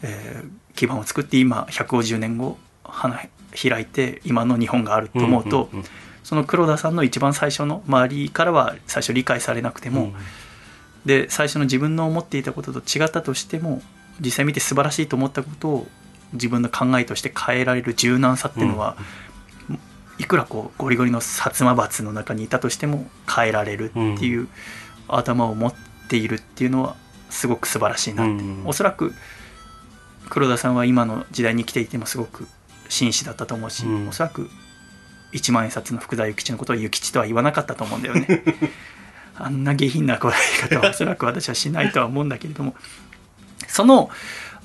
えー基盤を作って今150年後花開いて今の日本があると思うと、んんん。その黒田さんの一番最初の周りからは最初理解されなくても、うん。で最初の自分の思っていたことと違ったとしても実際見て素晴らしいと思ったことを自分の考えとして変えられる柔軟さっていうのは、いくらこうゴリゴリの薩摩閥の中にいたとしても変えられるっていう頭を持っているっていうのはすごく素晴らしいなって、うん。おそらく黒田さんは今の時代に生きていてもすごく紳士だったと思うし、うん。おそらく一万円札の福田諭吉のことを諭吉とは言わなかったと思うんだよね。<laughs> あんな下品なこらえ方はおそらく私はしないとは思うんだけれども。その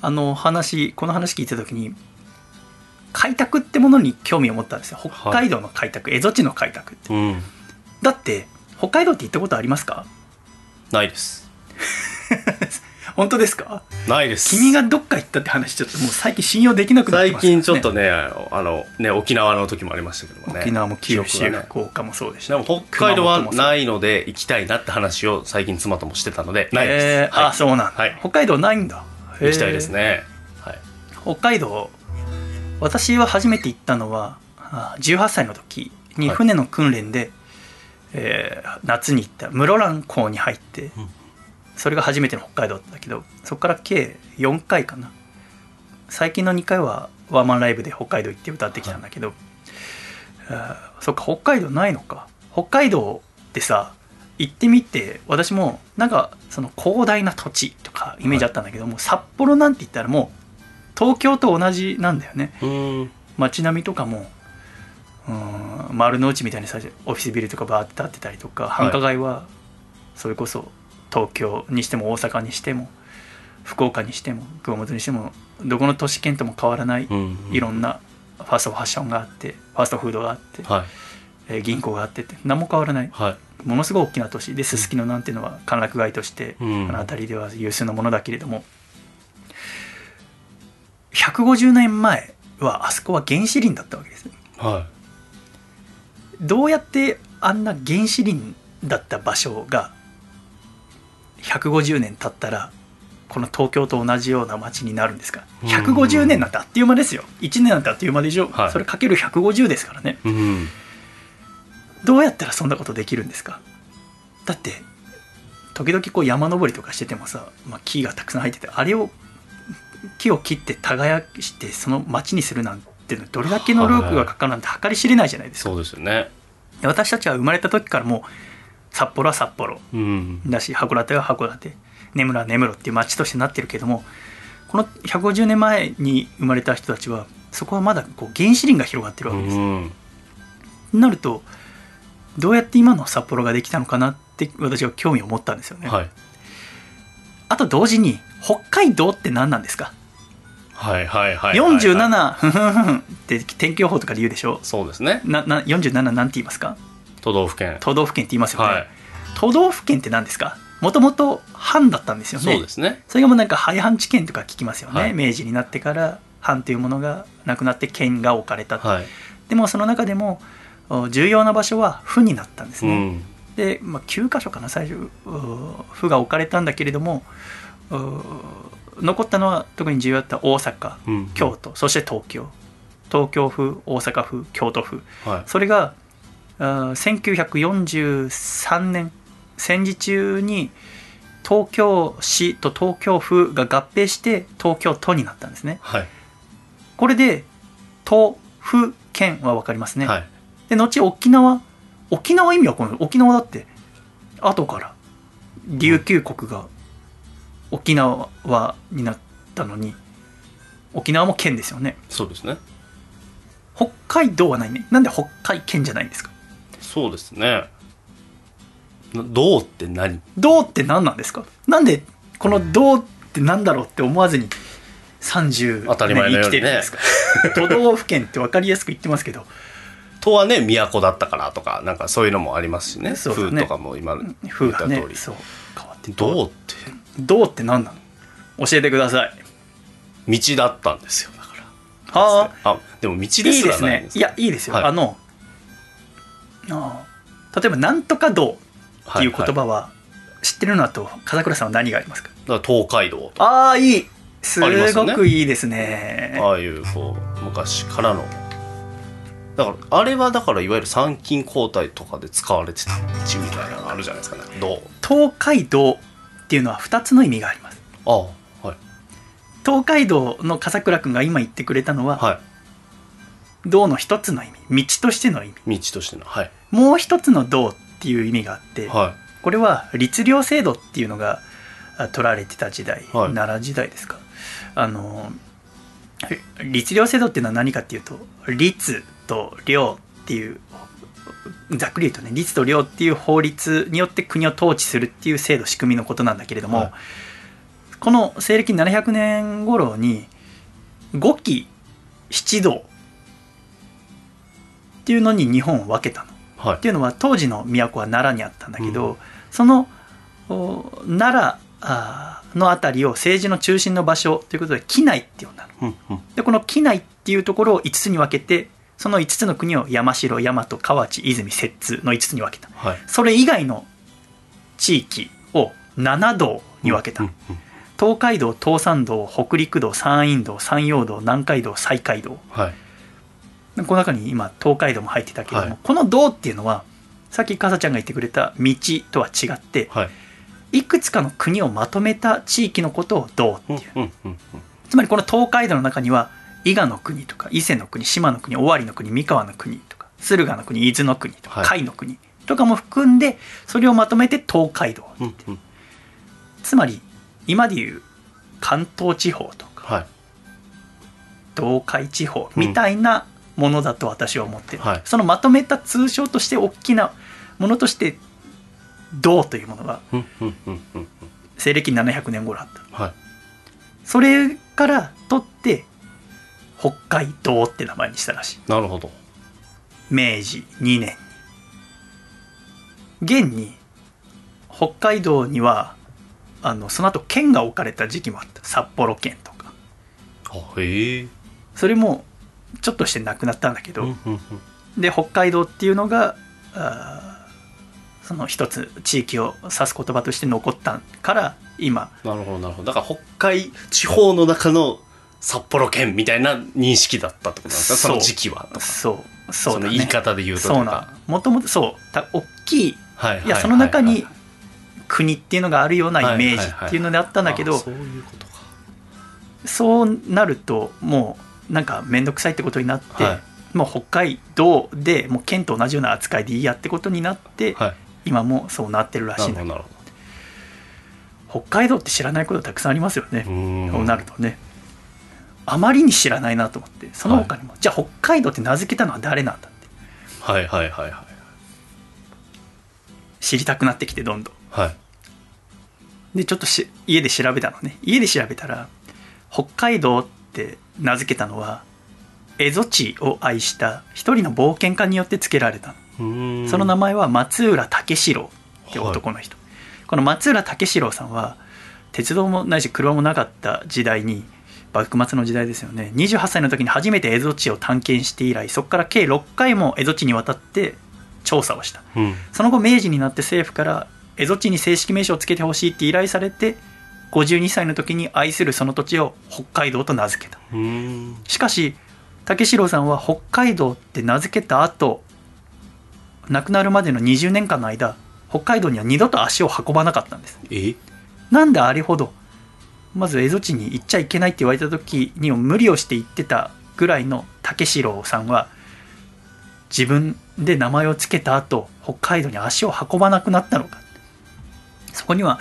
あの話この話聞いた時に開拓ってものに興味を持ったんですよ。北海道の開拓、蝦夷地の開拓って。うん。だって北海道って行ったことありますか？ないです <laughs> 本当ですか？ないです。君がどっか行ったって話ちょっともう最近信用できなくなって最ますね。近ちょっとねあのね沖縄の時もありましたけどもね。沖縄も九州、記憶がね。福岡もそうでし。でも北海道はないので行きたいなって話を最近妻ともしてたのでないです、えーはい。あそうなんだ、はい。北海道ないんだ。行きたいですね。ねはい。北海道私は初めて行ったのはあ18歳の時にはい。船の訓練で、えー夏に行った室蘭港に入って、うんそれが初めての北海道だったけどそこから計4回かな。最近の2回はワンマンライブで北海道行って歌ってきたんだけど、あーそっか北海道ないのか。北海道ってさ行ってみて私もなんかその広大な土地とかイメージあったんだけども、札幌なんて言ったらもう東京と同じなんだよね。うん。街並みとかもうん丸の内みたいにさオフィスビルとかバーって建ってたりとか繁華街はそれこそ東京にしても大阪にしても福岡にしても熊本にしてもどこの都市圏とも変わらないうんいろんなファーストファッションがあってファーストフードがあって、はい。えー銀行があってって何も変わらない。はい。ものすごい大きな都市。ですすきのなんていうのは歓楽街としてうん。あの辺りでは有数のものだけれども150年前はあそこは原始林だったわけですはどうやってあんな原始林だった場所が150年経ったらこの東京と同じような街になるんですか？うん。150年なんてあっという間ですよ。1年なんてあっという間でしょ、はい。それかける150ですからね。いうん。どうやったらそんなことできるんですか？だって時々こう山登りとかしててもさ、まあ、木がたくさん生えててあれを木を切って耕してその町にするなんてのどれだけの労力がかかるなんて計り知れないじゃないですか、そうですよね。で私たちは生まれた時からもう札幌は札幌。うん。だし函館は函館。根室は根室っていう町としてなってるけどもこの150年前に生まれた人たちはそこはまだこう原始林が広がってるわけです、うん。なるとどうやって今の札幌ができたのかなって私は興味を持ったんですよね、はい。あと同時に北海道って何なんですか、はいはいはいはい。47ふんふんふんって天気予報とかで言うでしょ？そうですね。なな47なんて言いますか？都道府県。都道府県って言いますよね、はい。都道府県って何ですか？もともと藩だったんですよね。そうですね。それがもうなんか廃藩置県とか聞きますよね、はい。明治になってから藩というものがなくなって県が置かれた、はい。でもその中でもお重要な場所は府になったんですね、うん。で、まあ、9箇所かな最初う府が置かれたんだけれどもう残ったのは特に重要だった大阪うん。京都そして東京。東京府大阪府京都府。はい。それが1943年。戦時中に東京市と東京府が合併して東京都になったんですね。はい。これで都府県は分かりますね、はい。で後沖縄。沖縄意味はこの沖縄だって後から琉球国が沖縄になったのに沖縄も県ですよね。そうですね。北海道はないね。なんで北海県じゃないんですか？そうですね。などうって何？道って何なんですか？なんでこの道って何だろうって思わずに30当たり前のようにね。年生きてるんですか、<laughs> 都道府県って分かりやすく言ってますけど。とはね都だったからとかなんかそういうのもありますしね。そうだね。風とかも今風が言った通り、ねそう変わってどうって？道って何なの？教えてください。道だったんですよだから。はあ。あでも道ですいいでらすね。いやいいですよ、はい。あのあー例えば「なんとか道」っていう言は葉は知ってるのだと風倉さんは何がありますか？だから東海道と。かああいい。すごくいいですね。ああいうこう昔からの。だからあれはだからいわゆる参勤交代とかで使われてた道みたいなのあるじゃないですか。ねどう東海道っていうのは2つの意味があります。ああはい。東海道の笠倉君が今言ってくれたのは、は道の一つの意味。道としての意味。い道としてのはい。もう一つの道っていう意味があって、はこれは律令制度っていうのがあ取られてた時代、はい。奈良時代ですか。あの律令制度っていうのは何かっていうと律と令っていうざっくり言うとね律と令っていう法律によって国を統治するっていう制度仕組みのことなんだけれども、はい。この西暦700年頃に五期七道っていうのに日本を分けたの。いはい。っていうのは当時の都は奈良にあったんだけど、そのお奈良の辺りを政治の中心の場所ということで畿内って呼んだの。うんうん。でこの畿内っていうところを5つに分けてその5つの国を山城大和河内泉摂津の5つに分けた。はい。それ以外の地域を7道に分けた、うんうん。東海道東山道北陸道山陰道山陽道南海道西海道。はいこの中に今東海道も入ってたけれども、はい。この道っていうのはさっきかさちゃんが言ってくれた道とは違ってはい。いくつかの国をまとめた地域のことを道ってうんいう、うんうんうんつまりこの東海道の中には伊賀の国とか伊勢の国島の国尾張の国三河の国とか駿河の国伊豆の国とかはい。甲斐の国とかも含んでそれをまとめて東海道うんうん。つまり今でいう関東地方とかはい。東海地方みたいなものだと私は思ってる、はい。そのまとめた通称として大きなものとして道というものが西暦700年頃あった。はい。それから取って北海道って名前にしたらしい。なるほど。明治2年。に現に北海道にはあのその後県が置かれた時期もあった。札幌県とか。あへえ。それもちょっとしてなくなったんだけど、で北海道っていうのがその一つ地域を指す言葉として残ったから今。なるほどなるほど。だから北海地方の中の札幌県みたいな認識だったってことなんですか？その時期はとか。そう。そうだね。の言い方で言うととそもともとそう。た大きい。はいはいいやその中にはい国っていうのがあるようなイメージっていうのであったんだけどそうなるともうなんか面倒くさいってことになって、はい。もう北海道でもう県と同じような扱いでいいやってことになって、はい。今もそうなってるらしいんだけど北海道って知らないことたくさんありますよね。そうなるとね。あまりに知らないなと思ってその他にも、じゃあ北海道って名付けたのは誰なんだって。はいはいはいはい。知りたくなってきてどんどん。はい。でちょっとし家で調べたのね。家で調べたら北海道って名付けたのは蝦夷地を愛した一人の冒険家によって付けられた。その名前は松浦武四郎って男の人、この松浦武四郎さんは鉄道もないし車もなかった時代に幕末の時代ですよね。28歳の時に初めて蝦夷地を探検して以来そこから計6回も蝦夷地に渡って調査をした。うん。その後明治になって政府から蝦夷地に正式名称を付けてほしいって依頼されて52歳の時に愛するその土地を北海道と名付けた。しかし武四郎さんは北海道って名付けた後亡くなるまでの20年間の間北海道には二度と足を運ばなかったんです。え？なんであれほどまず蝦夷地に行っちゃいけないって言われた時に無理をして行ってたぐらいの武四郎さんは自分で名前を付けた後北海道に足を運ばなくなったのか。そこには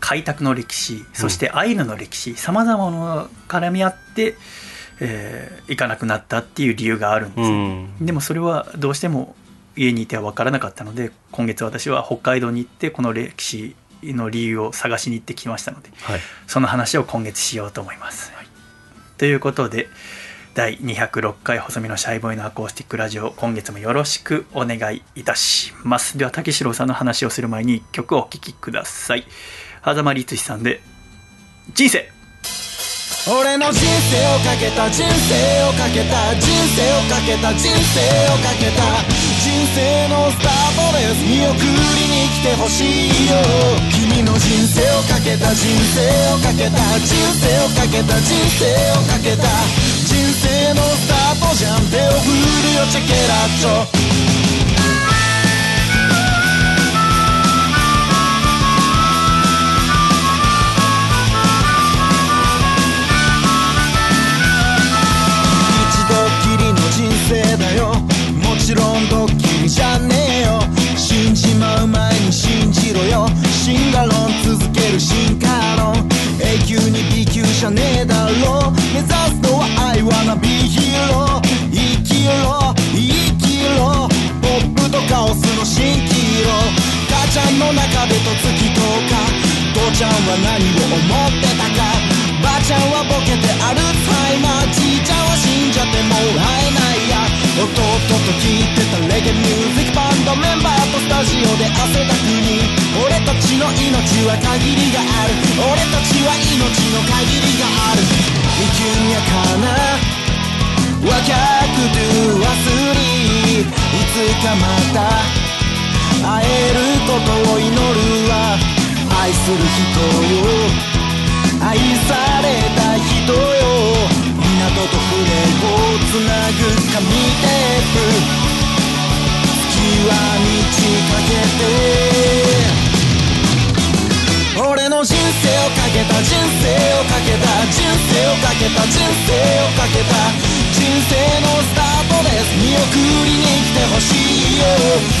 開拓の歴史そしてアイヌの歴史さまざまな絡み合って、えー行かなくなったっていう理由があるんです、うん。でもそれはどうしても家にいては分からなかったので今月私は北海道に行ってこの歴史の理由を探しに行ってきましたのではい。その話を今月しようと思います。ということで第206回細身のシャイボーイのアコースティックラジオ今月もよろしくお願いいたします。では竹城さんの話をする前に1曲お聴きください狭間律さんで「人生。俺の人生をかけた人生をかけた人生をかけた人生をかけた。人生のスタートです見送りに来てほしいよ。君の人生をかけた人生をかけた人生をかけた人生をかけた。人生のスタートじゃん。手を振るよチェケラッチョ。ちろんドッキリじゃねえよ。死んじまう前に信じろよ。シンガロン続ける進化論。永久に B 級じゃねえだろ目指すのは愛はな B ヒーロー。生きろ。生きろ。ポップとカオスの蜃気楼母ちゃんの中でと月10日父ちゃんは何を思ってたか。ばあちゃんはボケてアルツハイマー。じいちゃんは死んじゃってもらえないや。弟と聴いてたレゲエミュージックバンドメンバーとスタジオで汗だくに俺たちの命は限りがある俺たちは命の限りがある生きんやかな若くドゥ忘れいつかまた会えることを祈るわ愛する人よ愛された人よ港と船をつなぐ紙テープ月は満ち欠けて。俺の人生をかけた人生をかけた。人生をかけた人生をかけた。人生のスタートです。見送りに来てほしいよ。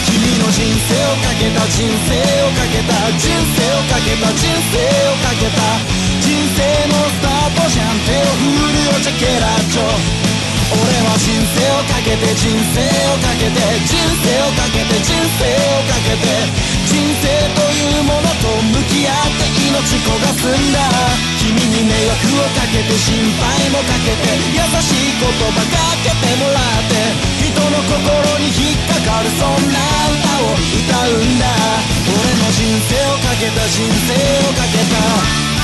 君の人生をかけた。人生をかけた。人生をかけた。人生をかけた。生のスタートじゃん。手を振るよチェケラッチョ俺は人生をかけて人生をかけて人生をかけて人生をかけて人生というものと向き合って命焦がすんだ。君に迷惑をかけて心配もかけて優しい言葉かけてもらって人の心に引っかかるそんな歌を歌うんだ。俺の人生をかけた人生をかけた。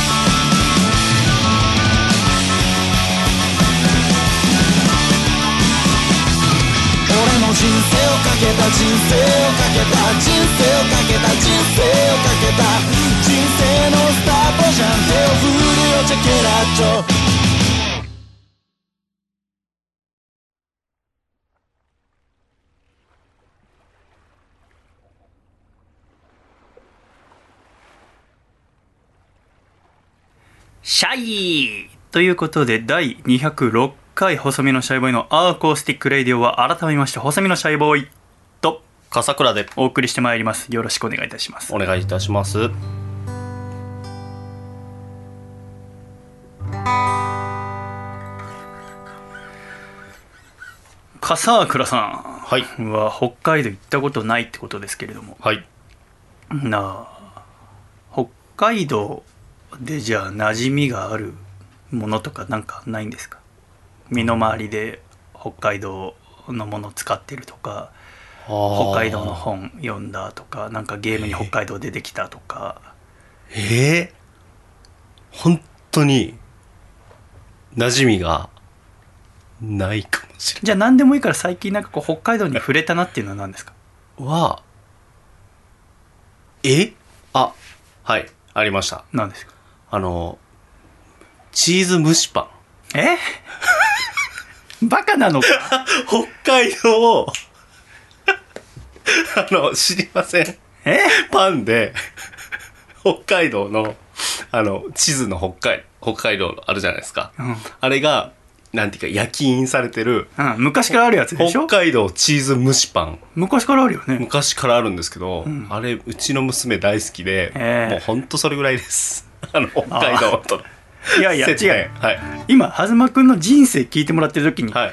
人生をかけた人生をかけた人生をかけた人生をかけた人生のスタートじゃん手を振るよチェケラッチョシャイということで第206回細身のシャイボーイの acoustic radio は改めまして細身のシャイボーイと笠倉で。お送りしてまいります。よろしくお願いいたします。お願いいたします。笠倉さはい。んは北海道行ったことないってことですけれども。はい。なあ北海道でじゃあ馴染みがあるものとかなんかないんですか？身の回りで北海道のもの使ってるとか北海道の本読んだとかなんかゲームに北海道出てきたとか。ええ。本当に馴染みがないかもしれじゃあ何でもいいから最近なんかこう北海道に触れたなっていうのは何ですか？ないはえ？あはいありました。何ですか？あのチーズ蒸しパン。え？<laughs> バカなのか？<laughs> 北海道 <laughs> あの知りません。え？パンで北海道のあの地図の北海北海道あるじゃないですか、うん。あれがなんていうか焼き印されてるうん、昔からあるやつでしょ？北海道チーズ蒸しパン。昔からあるよね。昔からあるんですけど、あれうちの娘大好きで、もうほんとそれぐらいです。あの北海道といやいや <laughs> 違うはい。今東くんの人生聞いてもらってる時に、はい。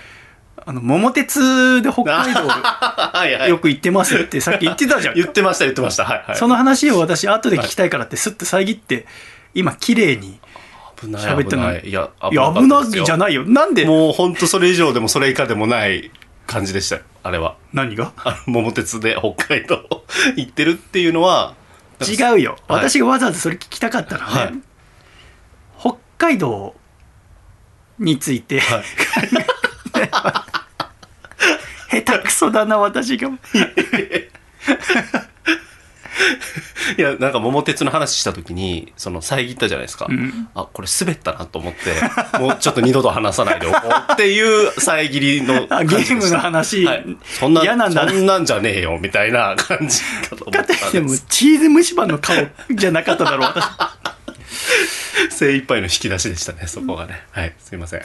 あの桃鉄で北海道 <laughs> はいはい。よく行ってますってさっき言ってたじゃん。<laughs> 言ってました言ってました。はいはい。その話を私後で聞きたいからってスッと遮って今綺麗に危ない喋ってない。危ないいや危ないじゃいないよ。なんで？もうほんとそれ以上でもそれ以下でもない感じでしたあれは。何が？桃鉄で北海道行ってるっていうのは違うよ、はい。私がわざわざそれ聞きたかったのはね、はい。北海道について、はい。<laughs> 下手くそだな私が。<laughs> いやなんか桃鉄の話した時にその遮ったじゃないですか、ん。あこれ滑ったなと思ってもうちょっと二度と話さないでおこうっていう <laughs> 遮りのあ感じでした。ゲームの話はい、そんな嫌なんだ。なそんなんじゃねえよみたいな感じかと思かったんです。チーズ蒸しパンの顔じゃなかっただろう私 <laughs> 精一杯の引き出しでしたねそこがね。はいすいません。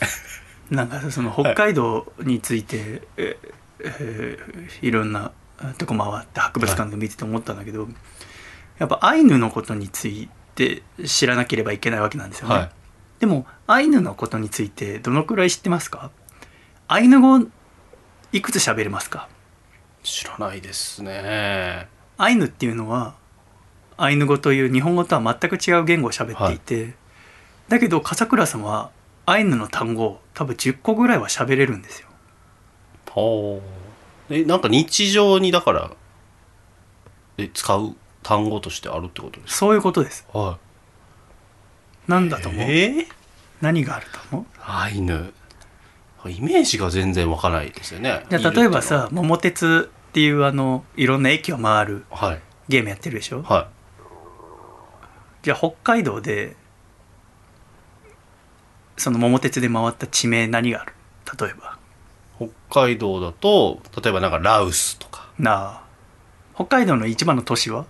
なんかその北海道について、ええーいろんなとこ回って博物館で見てて思ったんだけど、やっぱアイヌのことについて知らなければいけないわけなんですよね、はい。でもアイヌのことについてどのくらい知ってますか？アイヌ語いくつ喋れますか？知らないですね。アイヌっていうのはアイヌ語という日本語とは全く違う言語を喋っていて、だけど笠倉さんはアイヌの単語を多分10個ぐらいは喋れるんですよ。ほうえなんか日常にだからえ使う単語としてあるってことですそういうことです。かはなんだと思う、いえー、何があると思う？アイヌ。イメージが全然わからないですよね。じゃあ例えばさ「桃鉄」っていうあのいろんな駅を回るはい。ゲームやってるでしょ？はじゃあ北海道でその桃鉄で回った地名何がある？例えば。い北海道だと例えばなんかラウスとか。なあ。北海道の一番の都市は？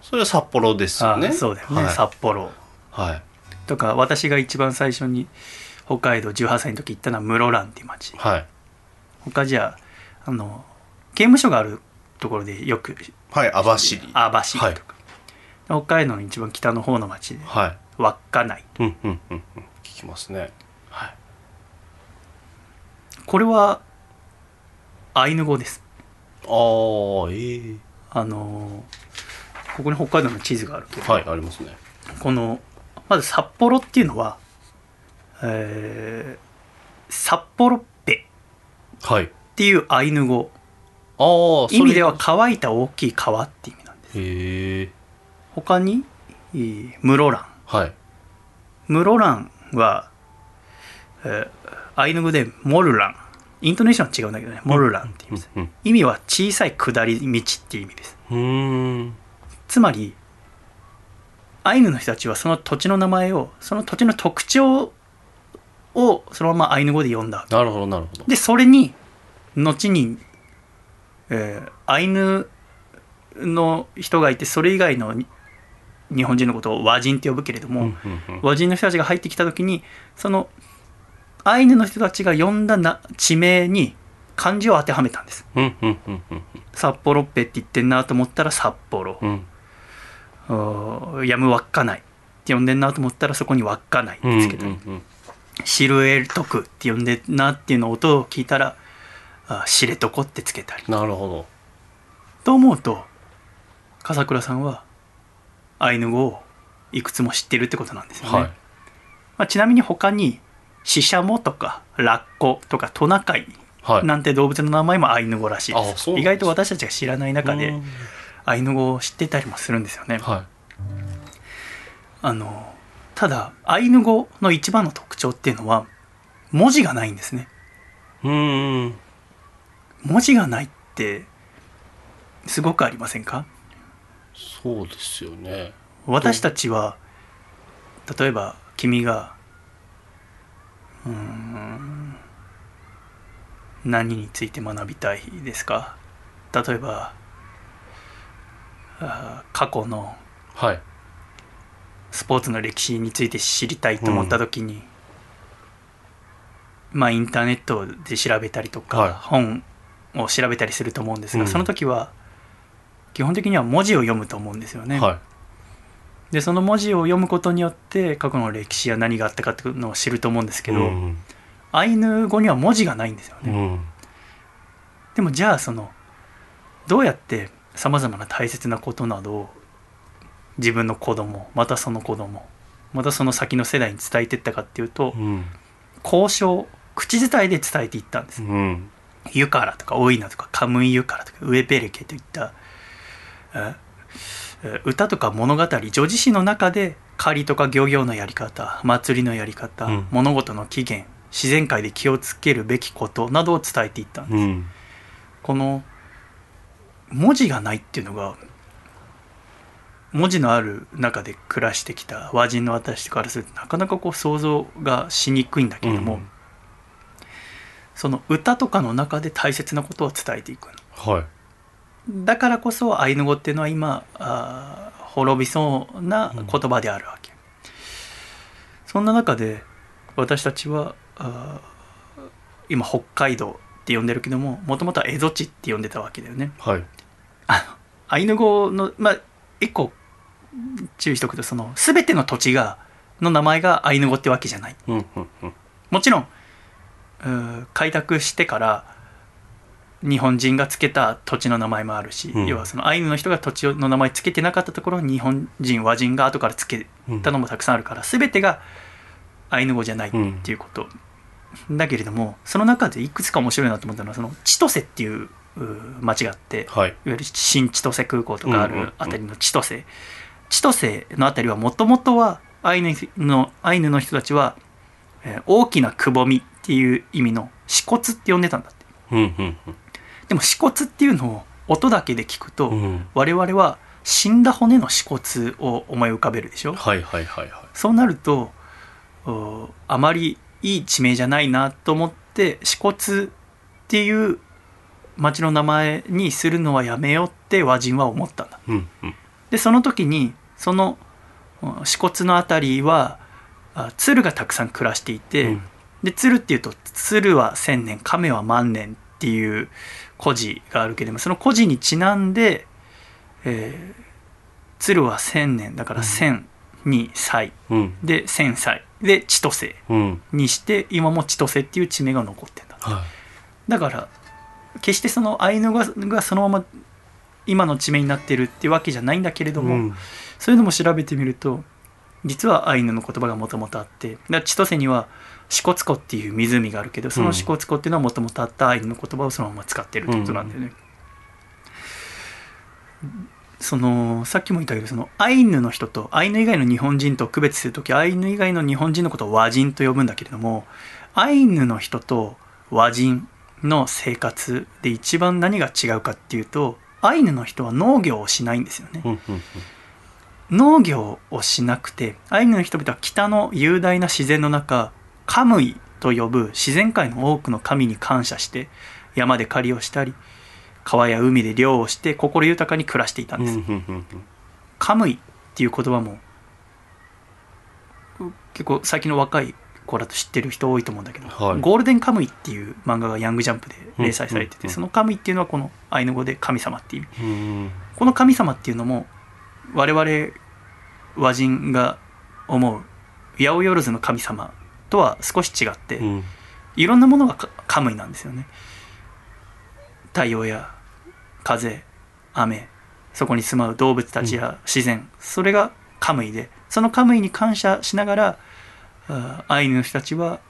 それは札幌ですよね。ああそうだよね、はい、札幌。はい。とか私が一番最初に北海道18歳の時行ったのは室蘭っていう町。はい。他じゃああの刑務所があるところでよくはい網走。網走とか、はい北海道の一番北の方の町ではい。稚内。うんうんうんうん。聞きますね。はい。これはアイヌ語です。ああええあのここに北海道の地図があるけど、はいありますね。このまず札幌っていうのは、えー札幌っぺはい。っていうアイヌ語。ああ意味では乾いた大きい川って意味なんです。へえ他にえー室蘭。はい。室蘭は、えーアイヌ語でモルラン。イントネーションは違うんだけどね。モルランって言います、うん意味は小さい下り道っていう意味です。つまりアイヌの人たちはその土地の名前をその土地の特徴をそのままアイヌ語で呼んだ。なるほどなるほど。でそれに後に、えーアイヌの人がいてそれ以外のに日本人のことを和人って呼ぶけれども、和人の人たちが入ってきた時にそのアイヌの人たちが呼んだな地名に漢字を当てはめたんです。うんうんうんうん。札幌っぺって言ってんなと思ったら札幌、うん。おやむ稚内って呼んでんなと思ったらそこに稚内ってうんつけたり、うんうんシルエルトクって呼んでんなっていうの音を聞いたらあ知床ってつけたり。なるほど。と思うと笠倉さんはアイヌ語をいくつも知ってるってことなんですよね、はい。まあ、ちなみに他にシシャモとかラッコとかトナカイはい。なんて動物の名前もアイヌ語らしいです,、あそうなんです意外と私たちが知らない中でうん。アイヌ語を知ってたりもするんですよね、はあのただアイヌ語の一番の特徴っていうのは文字がないんですね。いうーん。文字がないってすごくありませんか？そうですよね。私たちは例えば君がうーん何について学びたいですか？例えばあー過去のはい。スポーツの歴史について知りたいと思った時に、まあ、インターネットで調べたりとか、はい。本を調べたりすると思うんですが、うん。その時は基本的には文字を読むと思うんですよね。はでその文字を読むことによって過去の歴史や何があったかっていうのを知ると思うんですいけど、うん。アイヌ語には文字がないんですよね。うん。でもじゃあそのどうやってさまざまな大切なことなどを自分の子供またその子供またその先の世代に伝えていったかっていうとうん。交渉口伝えで伝えていったんです。うん。ユカラとかオイナとかカムイユカラとかウエペレケといったええ歌とか物語女子詩の中で狩りとか漁業のやり方祭りのやり方、うん。物事の起源自然界で気をつけるべきことなどを伝えていったんです、うん。この文字がないっていうのが文字のある中で暮らしてきた和人の私からするとなかなかこう想像がしにくいんだけれども、うん。その歌とかの中で大切なことを伝えていくはいだからこそアイヌ語っていうのは今あー滅びそうな言葉であるわけ、そんな中で私たちは今北海道って呼んでるけどももともとは蝦夷地って呼んでたわけだよね。はい。あのアイヌ語のまあ一個注意しとくとその全ての土地がの名前がアイヌ語ってわけじゃない。うんうんうん。もちろん開拓してから日本人がつけた土地の名前もあるし、うん。要はそのアイヌの人が土地の名前つけてなかったところに日本人和人が後からつけたのもたくさんあるから、全てがアイヌ語じゃないっていうこと、だけれどもその中でいくつか面白いなと思ったのはその千歳っていう町があって、はい。いわゆる新千歳空港とかあうんうんうん。るあたりの千歳、千歳のあたりはもともとはアイヌのアイヌの人たちは、えー大きなくぼみっていう意味の死骨って呼んでたんだって。うんうんでも死骨っていうのを音だけで聞くと、うん。うん我々は死んだ骨の死骨を思い浮かべるでしょ？はいはいはいはい。そうなるとおあまりいい地名じゃないなと思って死骨っていう町の名前にするのはやめようって和人は思ったんだ。うんうん。でその時にそのうん死骨のあたりはあ鶴がたくさん暮らしていて、うん。で鶴っていうと鶴は千年亀は万年っていう故事があるけれどもその故事にちなんで、えー鶴は千年。だから千に歳。うん。で千歳。で千歳うん。にして今も千歳っていう地名が残ってんだ。はだから決してそのアイヌ語がそのまま今の地名になってるっていうわけじゃないんだけれども、いうん。そういうのも調べてみると実はアイヌの言葉がもともとあってだ千歳には支笏湖っていう湖があるけどその支笏湖っていうのはもともとあったアイヌの言葉をそのまま使ってるってことなんだよね。そのさっきも言ったけどそのアイヌの人とアイヌ以外の日本人と区別する時アイヌ以外の日本人のことを和人と呼ぶんだけれどもアイヌの人と和人の生活で一番何が違うかっていうとアイヌの人は農業をしないんですよね。うんうん農業をしなくてアイヌの人々は北の雄大な自然の中カムイと呼ぶ自然界の多くの神に感謝して山で狩りをしたり川や海で漁をして心豊かに暮らしていたんうんです、カムイっていう言葉も結構最近の若い子だと知ってる人多いと思うんだけど、はい。ゴールデンカムイっていう漫画がヤングジャンプで連載されてて、そのカムイっていうのはこのアイヌ語で神様っていう意味うん。この神様っていうのも我々和人が思う八百万の神様とは少し違って、うん。いろんなものがかカムイなんですよね。太陽や風雨そこに住まう動物たちや自然、それがカムイでそのカムイに感謝しながらあアイヌの人たちは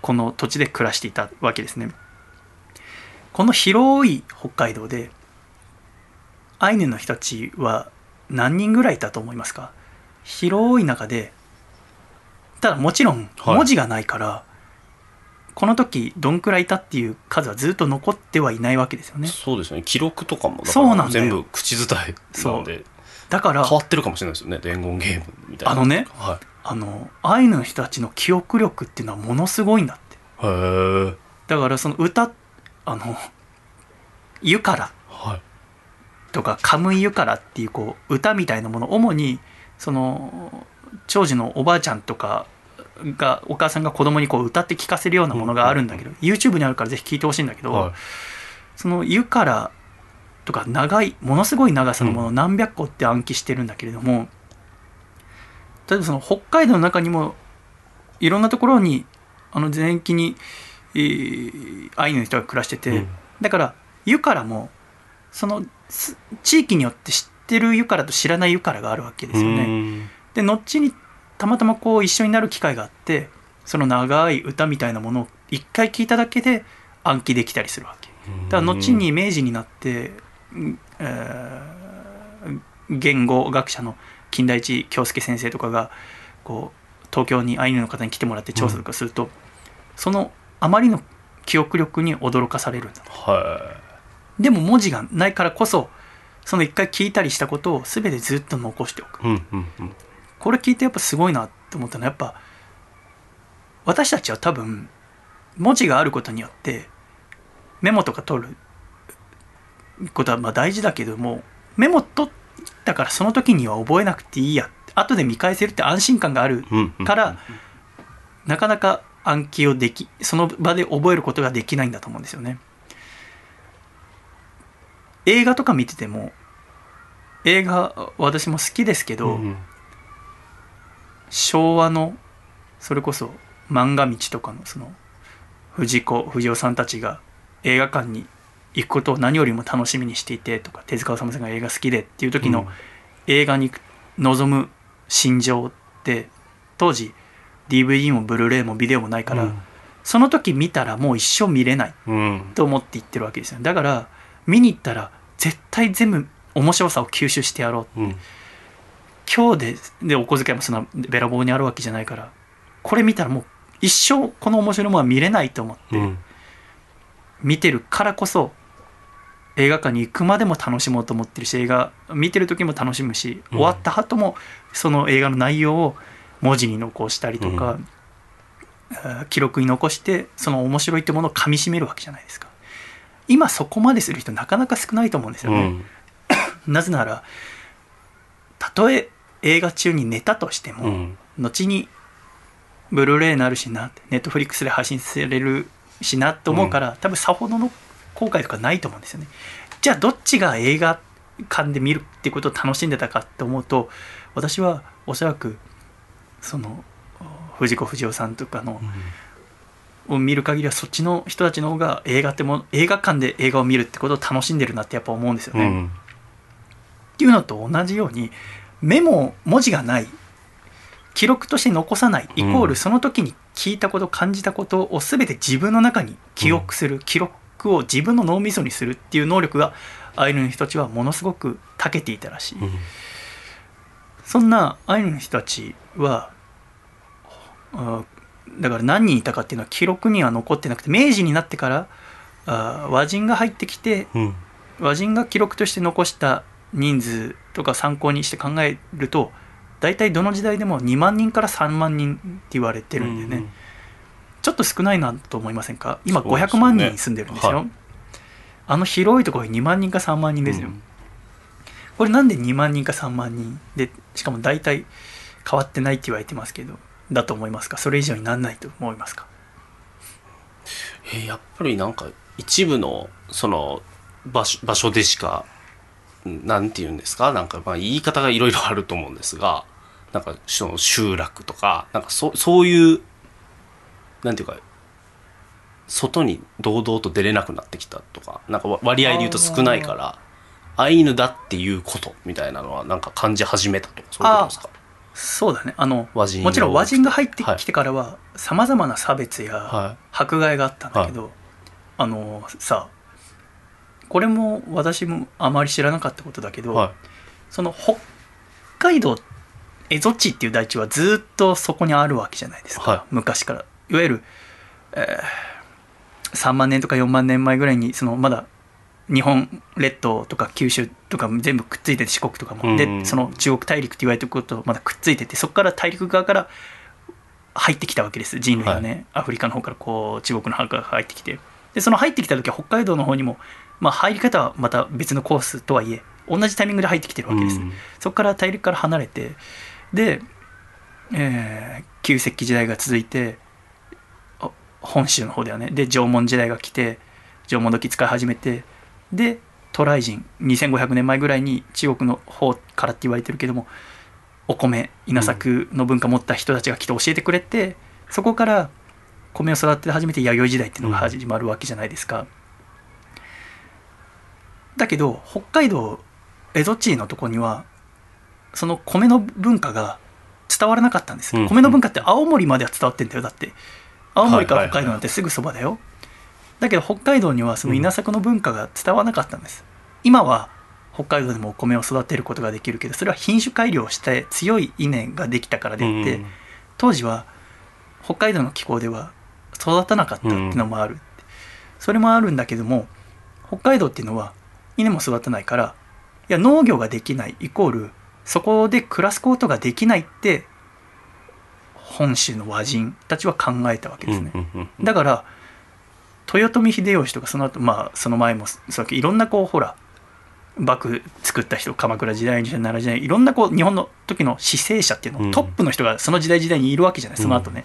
この土地で暮らしていたわけですね。この広い北海道でアイヌの人たちは何人ぐらいいたと思いますか？広い中でただもちろんはい。文字がないから、この時どんくらいいたっていう数はずっと残ってはいないわけですよね。そうですね。記録とかもそうなん全部口伝えなので。だから変わってるかもしれないですよね。伝言ゲームみたいな。あのねはあのアイヌの人たちの記憶力っていうのはものすごいんだって。いへえだからその歌あの「ゆから」はい。とか「カムイゆから」っていうこう歌みたいなもの主にその長寿のおばあちゃんとかがお母さんが子供にこう歌って聴かせるようなものがあるんだけど、YouTube にあるからぜひ聴いてほしいんだけど、はい。その湯からとか長いものすごい長さのものを何百個って暗記してるんだけれども、例えばその北海道の中にもいろんなところにあの全域に、えーアイヌの人が暮らしてて、うん。だから湯からもそのす地域によって知ってる湯からと知らない湯からがあるわけですよね。うんで後にたまたまこう一緒になる機会があってその長い歌みたいなものを一回聞いただけで暗記できたりするわけ。だから後に明治になって、うんえー言語学者の金田一京介先生とかがこう東京にアイヌの方に来てもらって調査とかすると、そのあまりの記憶力に驚かされるんだはでも文字がないからこそその一回聞いたりしたことを全てずっと残しておく。いうんうんうんこれ聞いてやっぱすごいなって思ったのはやっぱ私たちは多分文字があることによってメモとか取ることはまあ大事だけどもメモ取ったからその時には覚えなくていいや後で見返せるって安心感があるからなかなか暗記をできその場で覚えることができないんだと思うんですよね。映画とか見てても映画私も好きですけど、うん昭和のそれこそ漫画道とかのその藤子不二雄さんたちが映画館に行くことを何よりも楽しみにしていてとか手塚治虫さんが映画好きでっていう時のうん。映画に臨む心情って当時 DVD もブルーレイもビデオもないから、うん。その時見たらもう一生見れないうん。と思って言ってるわけですよ。だから見に行ったら絶対全部面白さを吸収してやろううん今日ででお小遣いもそんなべらぼうにあるわけじゃないからこれ見たらもう一生この面白いものは見れないと思ってうん。見てるからこそ映画館に行くまでも楽しもうと思ってるし映画見てる時も楽しむしうん。終わった後もその映画の内容を文字に残したりとか、えー記録に残してその面白いってものをかみしめるわけじゃないですか。今そこまでする人なかなか少ないと思うんですよね、うん。<coughs> なぜならたとえ映画中に寝たとしても、うん。後にブルーレイになるしなってネットフリックスで配信されるしなと思うから、多分さほどの後悔とかないと思うんですよね。じゃあどっちが映画館で見るってことを楽しんでたかって思うと私はおそらくその藤子不二雄さんとかのを見る限りはそっちの人たちの方が映画っても映画館で映画を見るってことを楽しんでるなってやっぱ思うんですよね。うん。っていうのと同じようにメモ文字がない。記録として残さない。イコーうんルその時に聞いたこと感じたことを全て自分の中に記憶する、記録を自分の脳みそにするっていう能力がアイヌの人たちはものすごく長けていたらしい、うん。そんなアイヌの人たちはあだから何人いたかっていうのは記録には残ってなくて明治になってからあ和人が入ってきてうん。和人が記録として残した人数とか参考にして考えると大体どの時代でも2万人から3万人って言われてるんでね、ちょっと少ないなと思いませんか？今そうですよね。500万人住んでるんですよ。はい。あの広いところに2万人か3万人ですよ、うん。これなんで2万人か3万人でしかも大体変わってないって言われてますけどだと思いますか？それ以上になんないと思いますか？えーやっぱりなんか一部のその場所場所でしかんなんて言うんですか？なんかまあ言い方がいろいろあると思うんですがなんかその集落とかなんかそそういうなんていうか外に堂々と出れなくなってきたとかなんかわ割合で言うと少ないからアイヌだっていうことみたいなのはなんか感じ始めたとかそういうことですか？そうだね。あの和人もちろん和人が入ってはいきてからはさまざまな差別やは迫害があったんだけど、あのさこれも私もあまり知らなかったことだけど、い。はその北海道蝦夷地っていう大地はずっとそこにあるわけじゃないですか、はい。昔から。いわゆる、えー3万年とか4万年前ぐらいにそのまだ日本列島とか九州とか全部くっついてて四国とかも、うん。でその中国大陸って言われてることとまだくっついててそこから大陸側から入ってきたわけです人類がね、アフリカの方からこう中国の方から入ってきて。でその入ってきた時は北海道の方にも、まあ、入り方はまた別のコースとはいえ同じタイミングで入ってきてるわけです、うん。そこから大陸から離れてで、えー旧石器時代が続いてあ本州の方ではね。で縄文時代が来て縄文土器使い始めてで渡来人2500年前ぐらいに中国の方からって言われてるけどもお米稲作の文化持った人たちが来て教えてくれて、そこから米を育てて初めて弥生時代っていうのが始まるわけじゃないですか。だけど北海道蝦夷地のとこにはその米の文化が伝わらなかったんです、うん。米の文化って青森までは伝わってんだよだって。青森から北海道なんてすぐそばだよ、だけど北海道にはその稲作の文化が伝わらなかったんです、今は北海道でもお米を育てることができるけどそれは品種改良して強い稲ができたからであって、うん当時は北海道の気候では育たなかったっていうのもある、それもあるんだけども北海道っていうのは稲も育たないからいや農業ができないイコールそこで暮らすことができないって本州の和人たちは考えたわけですね、だから豊臣秀吉とかその後まあその前もそういろんなこうほら幕府作った人鎌倉時代に奈良時代いろんなこう日本の時の死生者っていうの、うん。トップの人がその時代時代にいるわけじゃないその後ね、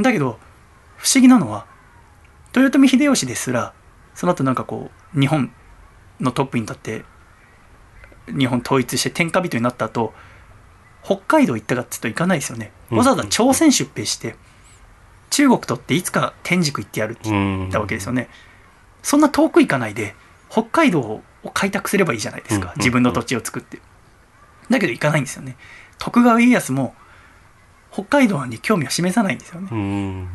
だけど不思議なのは豊臣秀吉ですらその後なんかこう日本のトップに立って日本統一して天下人になった後北海道行ったかっていうと行かないですよね。わざわざ朝鮮出兵して中国とっていつか天竺行ってやるって言ったわけですよね。そんな遠く行かないで北海道を開拓すればいいじゃないですか。うん。自分の土地を作って。だけど行かないんですよね。徳川家康も北海道に興味を示さないんですよね。うん。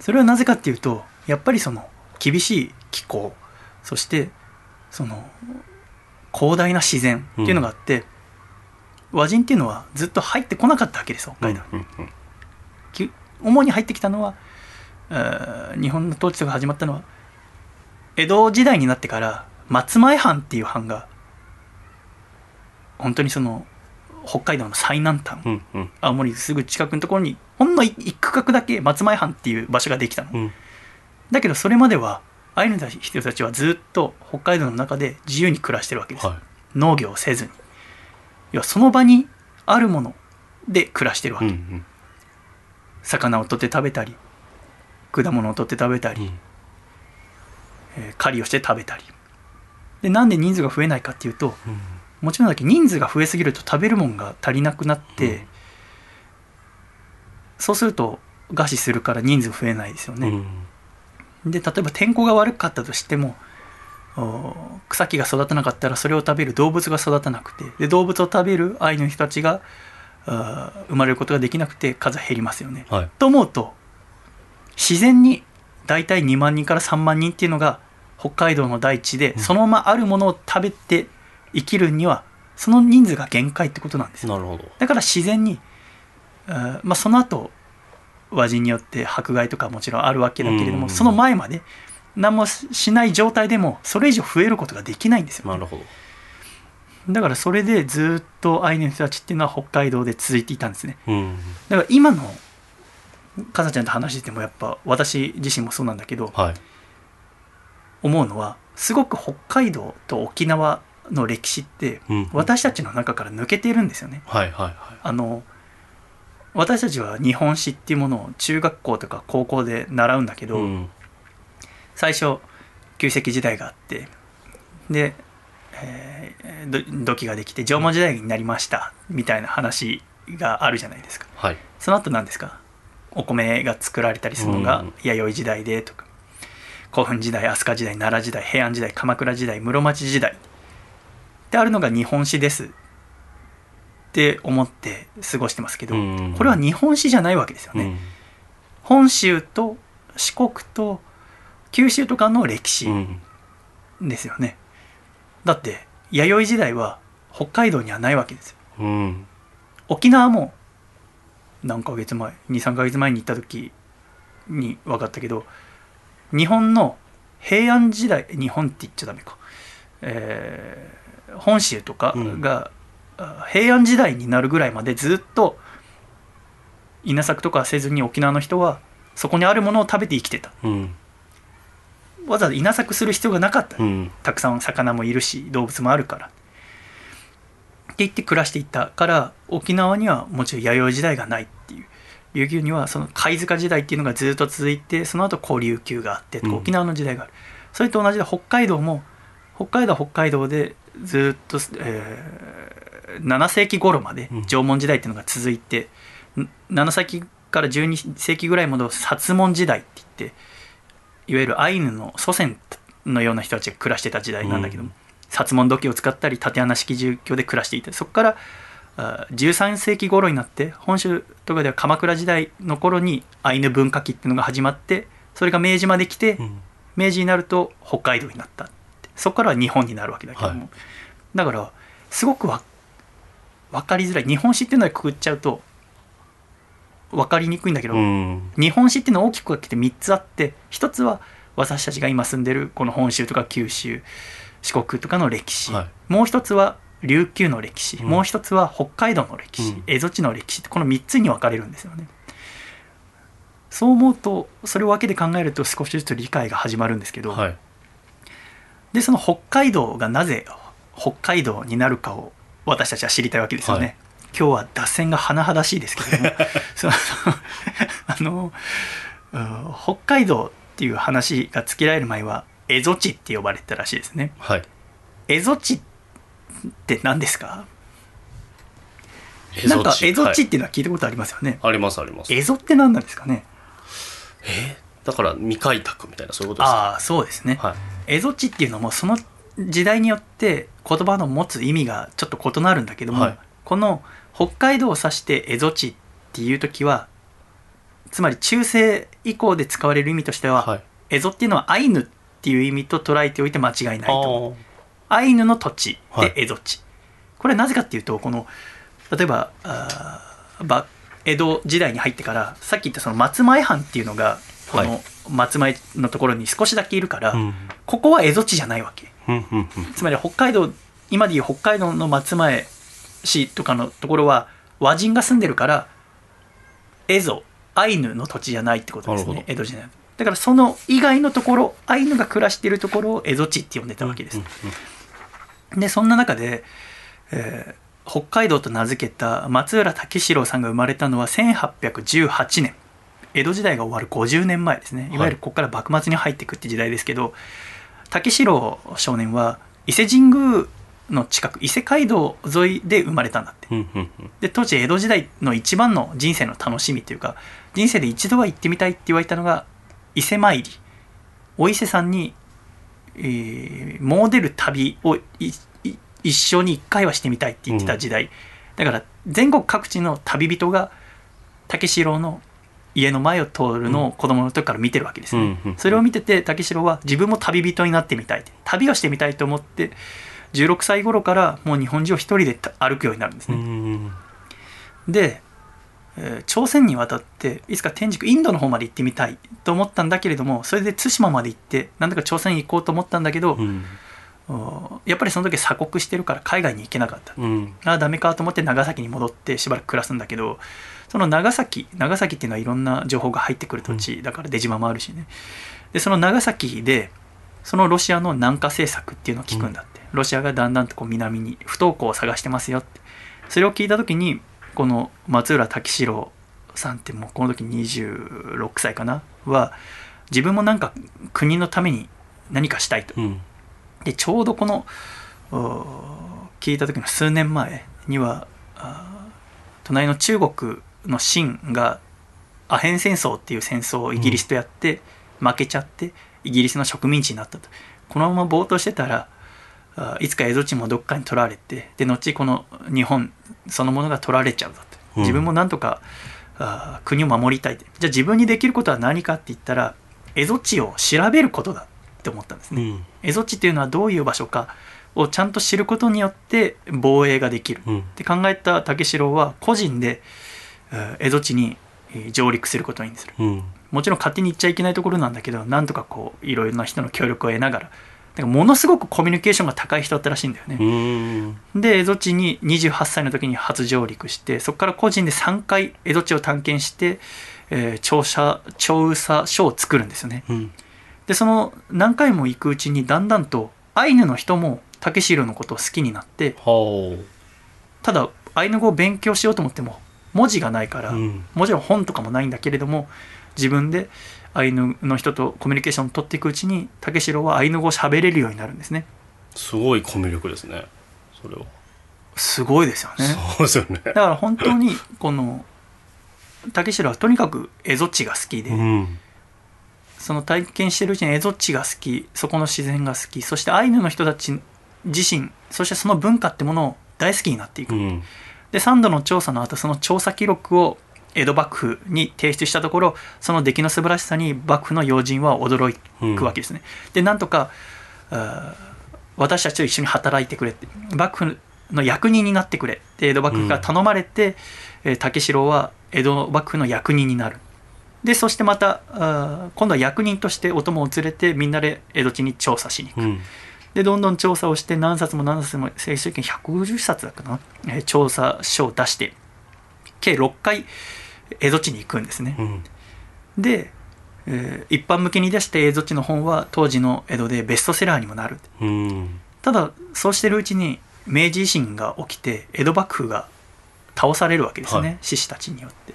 それはなぜかっていうとやっぱりその厳しい気候そしてその広大な自然っていうのがあって、和人っていうのはずっと入ってこなかったわけです北海道。に、主に入ってきたのはえー日本の統治とか始まったのは江戸時代になってから松前藩っていう藩が本当にその北海道の最南端、うんうん。青森すぐ近くのところにほんの一一区画だけ松前藩っていう場所ができたの、うん。だけどそれまではアイヌの人たちはずっと北海道の中で自由に暮らしてるわけです、は農業をせずに。要はその場にあるもので暮らしてるわい。け、うんうん。魚を取って食べたり果物を取って食べたり、うん。えー狩りをして食べたり。でなんで人数が増えないかっていうとうん。もちろんだけど人数が増えすぎると食べるもんが足りなくなって、うん。そうすると餓死するから人数増えないですよね、うんで例えば天候が悪かったとしてもお草木が育たなかったらそれを食べる動物が育たなくてで動物を食べるアイヌの人たちが生まれることができなくて数減りますよね。はい。と思うと自然に大体2万人から3万人っていうのが北海道の大地でんそのままあるものを食べて生きるにはその人数が限界ってことなんですよなるほど。だから自然に、まあ、その後和人によって迫害とかもちろんあるわけだけれども、うんその前まで何もしない状態でもそれ以上増えることができないんですよ、なるほど。だからそれでずっとアイヌの人たちっていうのは北海道で続いていたんですねうん。だから今のかさちゃんと話しててもやっぱ私自身もそうなんだけどはい。思うのはすごく北海道と沖縄の歴史ってうん私たちの中から抜けているんですよねはいはいはい。あの私たちは日本史っていうものを中学校とか高校で習うんだけど、うん。最初旧石器時代があってで、えーど土器ができて縄文時代になりましたみたいな話があるじゃないですか。はい。その後何ですか？お米が作られたりするのがうん。弥生時代でとか古墳時代飛鳥時代奈良時代平安時代鎌倉時代室町時代ってあるのが日本史ですって思って過ごしてますけど、うん。これは日本史じゃないわけですよね、うん。本州と四国と九州とかの歴史うん。ですよね、だって弥生時代は北海道にはないわけですよ。うん。沖縄も何ヶ月前23ヶ月前に行った時に分かったけど日本の平安時代日本って言っちゃダメか、えー本州とかが、あ平安時代になるぐらいまでずっと稲作とかせずに沖縄の人はそこにあるものを食べて生きてた。うん。わざわざ稲作する必要がなかった、うん。たくさん魚もいるし動物もあるから。って言って暮らしていったから沖縄にはもちろん弥生時代がないっていう。琉球にはその貝塚時代っていうのがずっと続いてその後古琉球があってうん。沖縄の時代がある、それと同じで北海道も北海道は北海道でずっと、えー7世紀頃までうん。縄文時代っていうのが続いて、ん7世紀から12世紀ぐらいまでを薩門時代って言っていわゆるアイヌの祖先のような人たちが暮らしてた時代なんだけども、うん。薩門土器を使ったり竪穴式住居で暮らしていてそこからあ13世紀頃になって本州とかでは鎌倉時代の頃にアイヌ文化期っていうのが始まってそれが明治まで来て、うん。明治になると北海道になったって。そこからは日本になるわけだけども、はい。だからすごくわ分かりづらい。日本史っていうのでくくっちゃうと分かりにくいんだけど、うん。日本史っていうのは大きく分けて3つあって1つは私たちが今住んでるこの本州とか九州四国とかの歴史、はい。もう1つは琉球の歴史、うん。もう1つは北海道の歴史、うん。蝦夷地の歴史。ってこの3つに分かれるんですよね。そう思うとそれを分けて考えると少しずつ理解が始まるんですけど、はい。でその北海道がなぜ北海道になるかを私たちは知りたいわけですよね。はい。今日は脱線が甚だしいですけれども。<laughs> そのあのうん北海道っていう話がつけられる前は蝦夷地って呼ばれてたらしいですね。はい。蝦夷地って何ですか？なんか蝦夷地っていうのは聞いたことありますよね。はいありますあります。蝦夷って何なんですかね？えだから未開拓みたいなそういうことですか？ああそうですね。はい。蝦夷地っていうのもその時代によって言葉の持つ意味がちょっと異なるんだけども、はい。この北海道を指して蝦夷地っていう時はつまり中世以降で使われる意味としては、はい。蝦夷っていうのはアイヌっていう意味と捉えておいて間違いないあとー。アイヌの土地はい。で蝦夷地、これはなぜかっていうとこの例えばあ江戸時代に入ってからさっき言ったその松前藩っていうのがこはの松前のところに少しだけいるから、うん。ここは蝦夷地じゃないわけ <laughs> つまり北海道今でいう北海道の松前市とかのところは和人が住んでるから蝦夷アイヌの土地じゃないってことですね江戸時代。だからその以外のところアイヌが暮らしているところを蝦夷地って呼んでたわけです、うんでそんな中で、えー北海道と名付けた松浦武四郎さんが生まれたのは1818年。江戸時代が終わる50年前ですね。いわゆるここから幕末に入っていくって時代ですけど、武四郎少年は伊勢神宮の近く伊勢街道沿いで生まれたんだって。うんうんうん。で当時江戸時代の一番の人生の楽しみというか人生で一度は行ってみたいって言われたのが伊勢参り。お伊勢さんに、えー、詣でる旅を一生に一回はしてみたいって言ってた時代、だから全国各地の旅人が武四郎の家の前を通るのを子供の時から見てるわけですね、うんうんそれを見てて武四郎は自分も旅人になってみたい。旅をしてみたいと思って16歳頃からもう日本中を一人で歩くようになるんですうね、んで、えー朝鮮に渡っていつか天竺インドの方まで行ってみたいと思ったんだけれどもそれで対馬まで行ってなんだか朝鮮に行こうと思ったんだけど、うん。おやっぱりその時鎖国してるから海外に行けなかった、うん。ああダメかと思って長崎に戻ってしばらく暮らすんだけどその長崎長崎っていうのはいろんな情報が入ってくる土地、だから出島もあるしね。でその長崎でそのロシアの南下政策っていうのを聞くんだって、ロシアがだんだんとこう南に不登校を探してますよって。それを聞いた時にこの松浦武四郎さんってもうこの時26歳かな？は自分もなんか国のために何かしたいと。うん。でちょうどこのお聞いた時の数年前にはあ隣の中国の清がアヘン戦争っていう戦争をイギリスとやって、負けちゃってイギリスの植民地になったと。このまま暴投してたらあいつか蝦夷地もどっかに取られてで後この日本そのものが取られちゃうぞとうん。自分もなんとか、あ国を守りたいじゃあ自分にできることは何かって言ったら蝦夷地を調べることだって思ったんですね、うん。蝦夷地っていうのはどういう場所かをちゃんと知ることによって防衛ができる。うん。って考えた武四郎は個人でえー蝦夷地にえー上陸することにする。うん。もちろん勝手に行っちゃいけないところなんだけどなんとかこういろいろな人の協力を得ながら。だからものすごくコミュニケーションが高い人だったらしいんだよね、うん。で蝦夷地に28歳の時に初上陸してそこから個人で3回蝦夷地を探検して、えー調査調査書を作るんですよね。うん。でその何回も行くうちにだんだんとアイヌの人も武四郎のことを好きになってはただアイヌ語を勉強しようと思っても文字がないから、うん。もちろん本とかもないんだけれども自分でアイヌの人とコミュニケーションを取っていくうちに武四郎はアイヌ語を喋れるようになるんですね。すごいコミュ力ですね。それは、すごいですよね。そうですよね。だから本当にこの武四郎はとにかく蝦夷地が好きで、うん。その体験してるうちに蝦夷地が好きそこの自然が好きそしてアイヌの人たち自身そしてその文化ってものを大好きになっていく、うんで3度の調査の後その調査記録を江戸幕府に提出したところその出来の素晴らしさに幕府の要人は驚くわけですね、でなんとか私たちと一緒に働いてくれって。幕府の役人になってくれって江戸幕府が頼まれて、えー武四郎は江戸幕府の役人になる。でそしてまた今度は役人としてお供を連れてみんなで江戸地に調査しに行く。うんでどんどん調査をして何冊も何冊も正式に150冊だったかな、えー調査書を出して計6回江戸地に行くんですね。うん。で、えー一般向けに出した江戸地の本は当時の江戸でベストセラーにもなる。うん。ただそうしてるうちに明治維新が起きて江戸幕府が倒されるわけですね、はい。志士たちによって。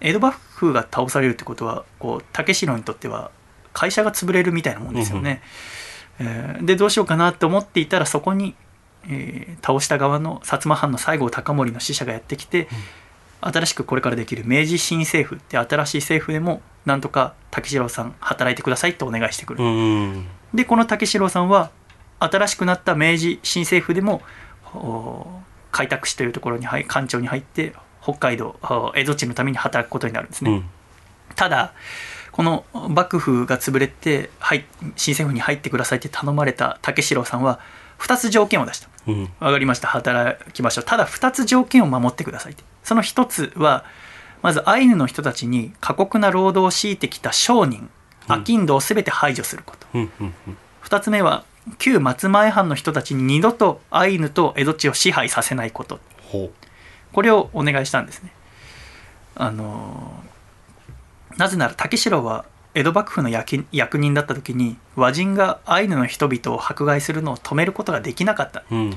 江戸幕府が倒されるってことはこう武四郎にとっては会社が潰れるみたいなもんですよね、えーでどうしようかなと思っていたらそこに、えー倒した側の薩摩藩の西郷隆盛の使者がやってきて、新しくこれからできる明治新政府って新しい政府でもなんとか武四郎さん働いてくださいってお願いしてくる、うんでこの武四郎さんは新しくなった明治新政府でもお開拓使というところに入官庁に入って北海道お江戸地のために働くことになるんですね、うん。ただこの幕府が潰れて、はい、新政府に入ってくださいって頼まれた武四郎さんは2つ条件を出した。うん。わかりました。働きましょう。ただ2つ条件を守ってくださいって。その1つはまずアイヌの人たちに過酷な労働を強いてきた商人商人を全て排除すること、うんうんうん。2つ目は旧松前藩の人たちに二度とアイヌと江戸地を支配させないこと。ほこれをお願いしたんですね。あのーなぜなら武四郎は江戸幕府の役役人だった時に和人がアイヌの人々を迫害するのを止めることができなかった。ううん。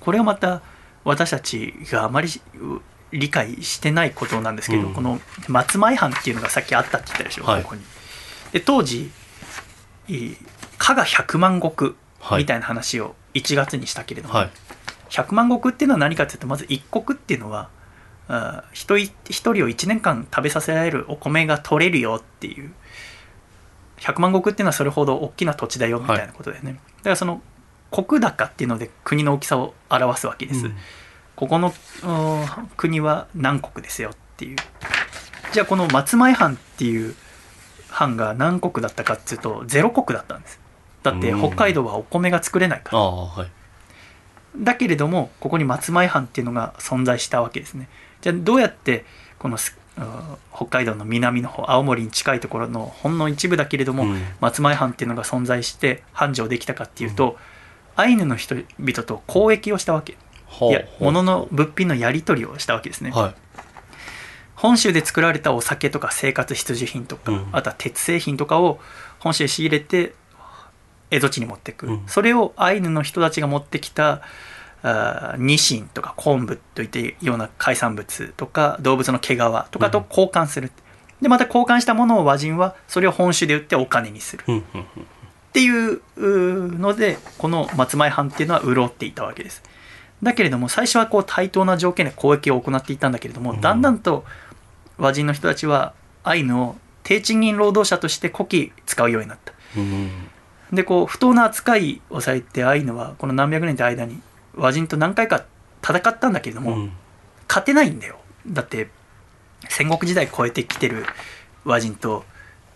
これはまた私たちがあまりう理解してないことなんですけど、うん。この松前藩っていうのがさっきあったって言ったでしょ、はい。ここに。で当時加賀百万石はい。みたいな話を1月にしたけれども、はい。100万石っていうのは何かっていうとまず一国っていうのは人い一人を1年間食べさせられるお米が取れるよっていう。100万石っていうのはそれほど大きな土地だよみたいなことだよね、だからその石高っていうので国の大きさを表すわけです、うん。ここのうん国は何国ですよっていう。じゃあこの松前藩っていう藩が何国だったかっていうとゼロ国だったんです。だってうん。北海道はお米が作れないから。はい。だけれどもここに松前藩っていうのが存在したわけですねじゃあどうやってこの北海道の南の方青森に近いところのほんの一部だけれども、うん。松前藩っていうのが存在して繁盛できたかっていうと、アイヌの人々と交易をしたわけ。ほいや物の物品のやり取りをしたわけですね、はい。本州で作られたお酒とか生活必需品とか、うん。あとは鉄製品とかを本州で仕入れて蝦夷地に持ってく。それをアイヌの人たちが持ってきたニシンとか昆布といったような海産物とか動物の毛皮とかと交換する、でまた交換したものを和人はそれを本州で売ってお金にする。うんうんうんっていうのでこの松前藩っていうのは潤っていたわけです。だけれども最初はこう対等な条件で交易を行っていたんだけれども、うん。だんだんと和人の人たちはアイヌを低賃金労働者として古希使うようになった。うんでこう不当な扱いをされてアイヌはこの何百年って間に和人と何回か戦ったんだけれども、うん。勝てないんだよ。だって戦国時代超えてきてる和人と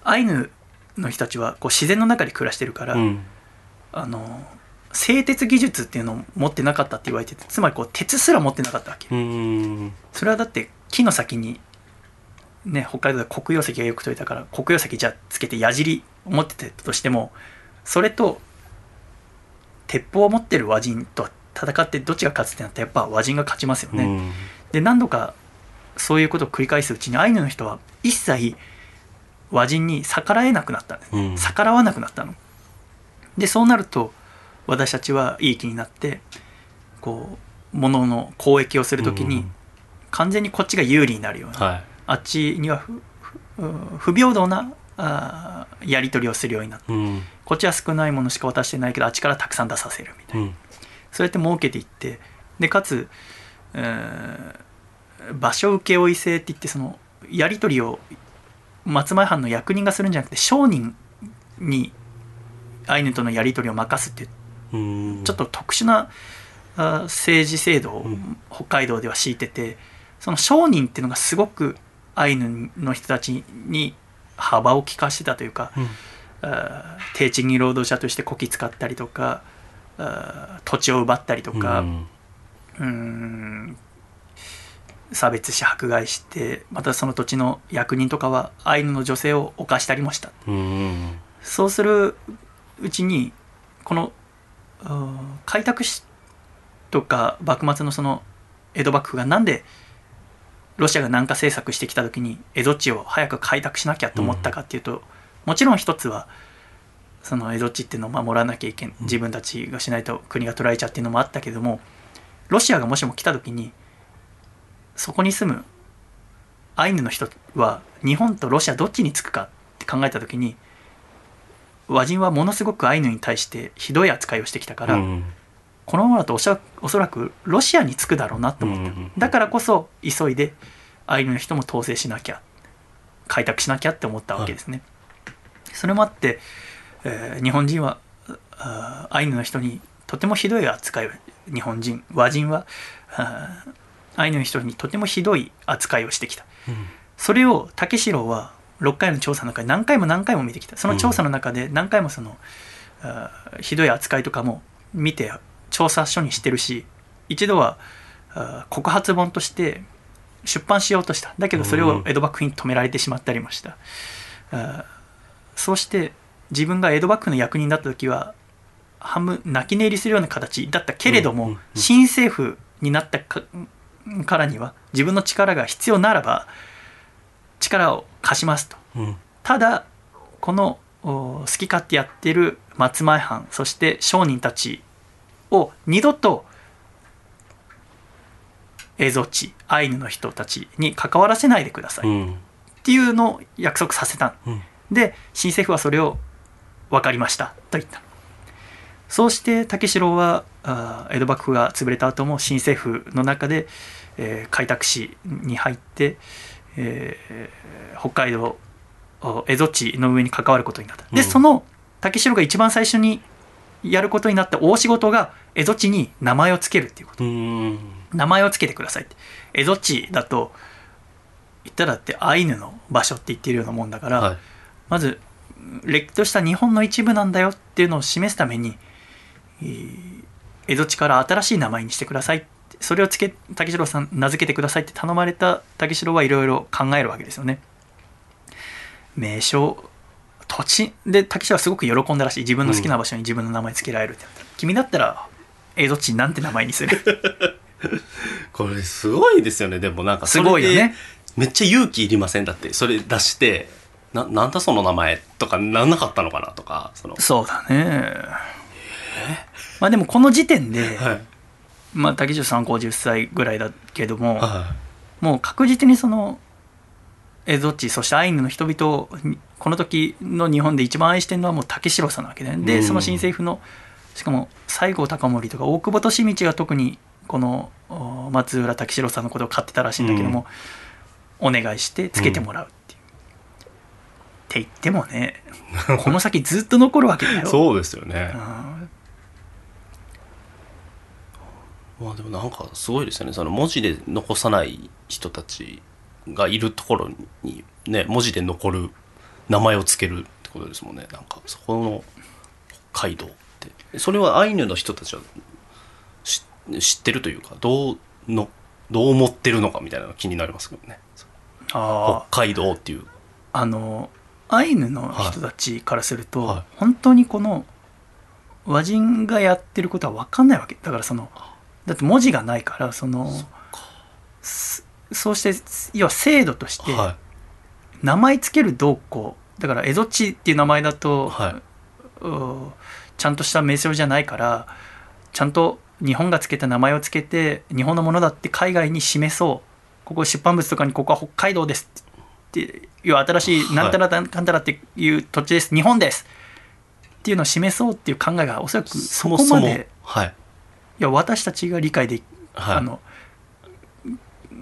アイヌの人たちはこう自然の中で暮らしてるから、うん。あの製鉄技術っていうのを持ってなかったって言われててつまりこう鉄すら持ってなかったわけ。うんそれはだって木の先にね北海道で黒曜石がよく取れたから黒曜石じゃあつけて矢尻を持ってたとしてもそれと鉄砲を持ってる和人と戦ってどっちが勝つってなったらやっぱ和人が勝ちますよね、うん。で何度かそういうことを繰り返すうちにアイヌの人は一切和人に逆らえなくなったんです、うん。逆らわなくなったの。でそうなると私たちはいい気になってこう物の交易をするときに、うん。完全にこっちが有利になるような、はい。あっちには不平等なあーやり取りをするようになってうん。こっちは少ないものしか渡してないけどあっちからたくさん出させるみたいな。うんそうやって儲けていってでかつ、えー場所請負制って言ってそのやり取りを松前藩の役人がするんじゃなくて商人にアイヌとのやり取りを任すっていううん。ちょっと特殊なあ政治制度をうん。北海道では敷いててその商人っていうのがすごくアイヌの人たちに幅を利かしてたというか、うん。低賃金労働者としてこき使ったりとか土地を奪ったりとか、うん。差別し迫害してまたその土地の役人とかはアイヌの女性を犯したりもした。うん。そうするうちにこのうん開拓しとか幕末のその江戸幕府がなんでロシアが南下政策してきた時に江戸地を早く開拓しなきゃと思ったかっていうと、もちろん一つはその江戸地っていうのを守らなきゃいけん自分たちがしないと国が取られちゃうっていうのもあったけどもロシアがもしも来た時にそこに住むアイヌの人は日本とロシアどっちにつくかって考えた時に和人はものすごくアイヌに対してひどい扱いをしてきたから、うん。このままだとおそらくおそらくロシアにつくだろうなと思った、うんだからこそ急いでアイヌの人も統制しなきゃ開拓しなきゃって思ったわけですね、それもあって、えー日本人はアイヌの人にとてもひどい扱いを日本人和人はアイヌの人にとてもひどい扱いをしてきた。それを竹城は6回の調査の中で何回も何回も見てきた。その調査の中で何回もその、あーひどい扱いとかも見て調査書にしてるし一度は告発本として出版しようとした。だけどそれを江戸幕府に止められてしまったりもした、あーそうして自分が江戸幕府の役人だった時は半分泣き寝入りするような形だったけれども、うんうんうん新政府になったかからには自分の力が必要ならば力を貸しますと。うん。ただこのお好き勝手やってる松前藩そして商人たちを二度と蝦夷地アイヌの人たちに関わらせないでください。っうん。ていうのを約束させた。うん。で新政府はそれを分かりました。と言った。そうして竹城はあー江戸幕府が潰れた後も新政府の中で、えー開拓使に入って、えー北海道お蝦夷地の上に関わることになった。で、うん。その竹城が一番最初にやることになった大仕事が蝦夷地に名前を付けるっていうこと。うん。名前を付けてくださいって。蝦夷地だと言ったらってアイヌの場所って言ってるようなもんだから、はい。まずれっきとした日本の一部なんだよっていうのを示すために、えー江戸地から新しい名前にしてください。それをつけ竹城さん名付けてくださいって頼まれた竹城はいろいろ考えるわけですよね。名称土地。で竹城はすごく喜んだらしい。自分の好きな場所に自分の名前つけられるってなった、君だったら江戸地なんて名前にする。<laughs> これすごいですよね。でもなんかすごいよね。めっちゃ勇気いりません？だってそれ出してななんだその名前とかなんなかったのかなとかその。そうだね。まあでもこの時点で、はい。まあ、竹城さん50歳ぐらいだけども、はもう確実にその蝦夷地そしてアイヌの人々をこの時の日本で一番愛してるのはもう竹城さんなわけで、うん。でその新政府のしかも西郷隆盛とか大久保利通が特にこのお松浦竹城さんのことを買ってたらしいんだけども、お願いしてつけてもらう。っ。って言ってもねこの先ずっと残るわけだよ。い <laughs> そうですよね。うん。まあでもなんかすごいですよね。その文字で残さない人たちがいるところにね文字で残る名前をつけるってことですもんね。なんかそこの北海道って。それはアイヌの人たちは知知ってるというかどうのどう思ってるのかみたいなのが気になりますけどね。あ北海道っていう。あのアイヌの人たちからすると、はい。本当にこの和人がやってることは分かんないわけ。だからそのだって文字がないからそのすそうして要は制度としては名前つけるどうこう。だから蝦夷地っていう名前だと、はうちゃんとした名称じゃないからちゃんと日本がつけた名前をつけて日本のものだって海外に示そう。ここ出版物とかにここは北海道ですっていう新しいなんたらかんたらっていう土地です。日本です。っていうのを示そうっていう考えがおそらくそこまではい。いや私たちが理解で、はい。あの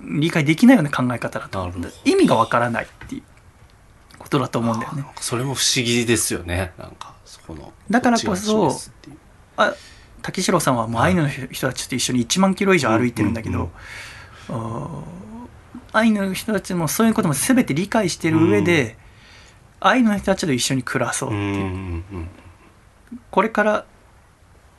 理解できないような考え方だと意味がわからないっていうことだと思うんだよね。それも不思議ですよね。なんかそこのだからこそあ竹城さんはもうアイヌの人たちと一緒に1万キロ以上歩いてるんだけど、あーアイヌの人たちもそういうことも全て理解してる上で、アイヌの人たちと一緒に暮らそうってうんいう、うんこれから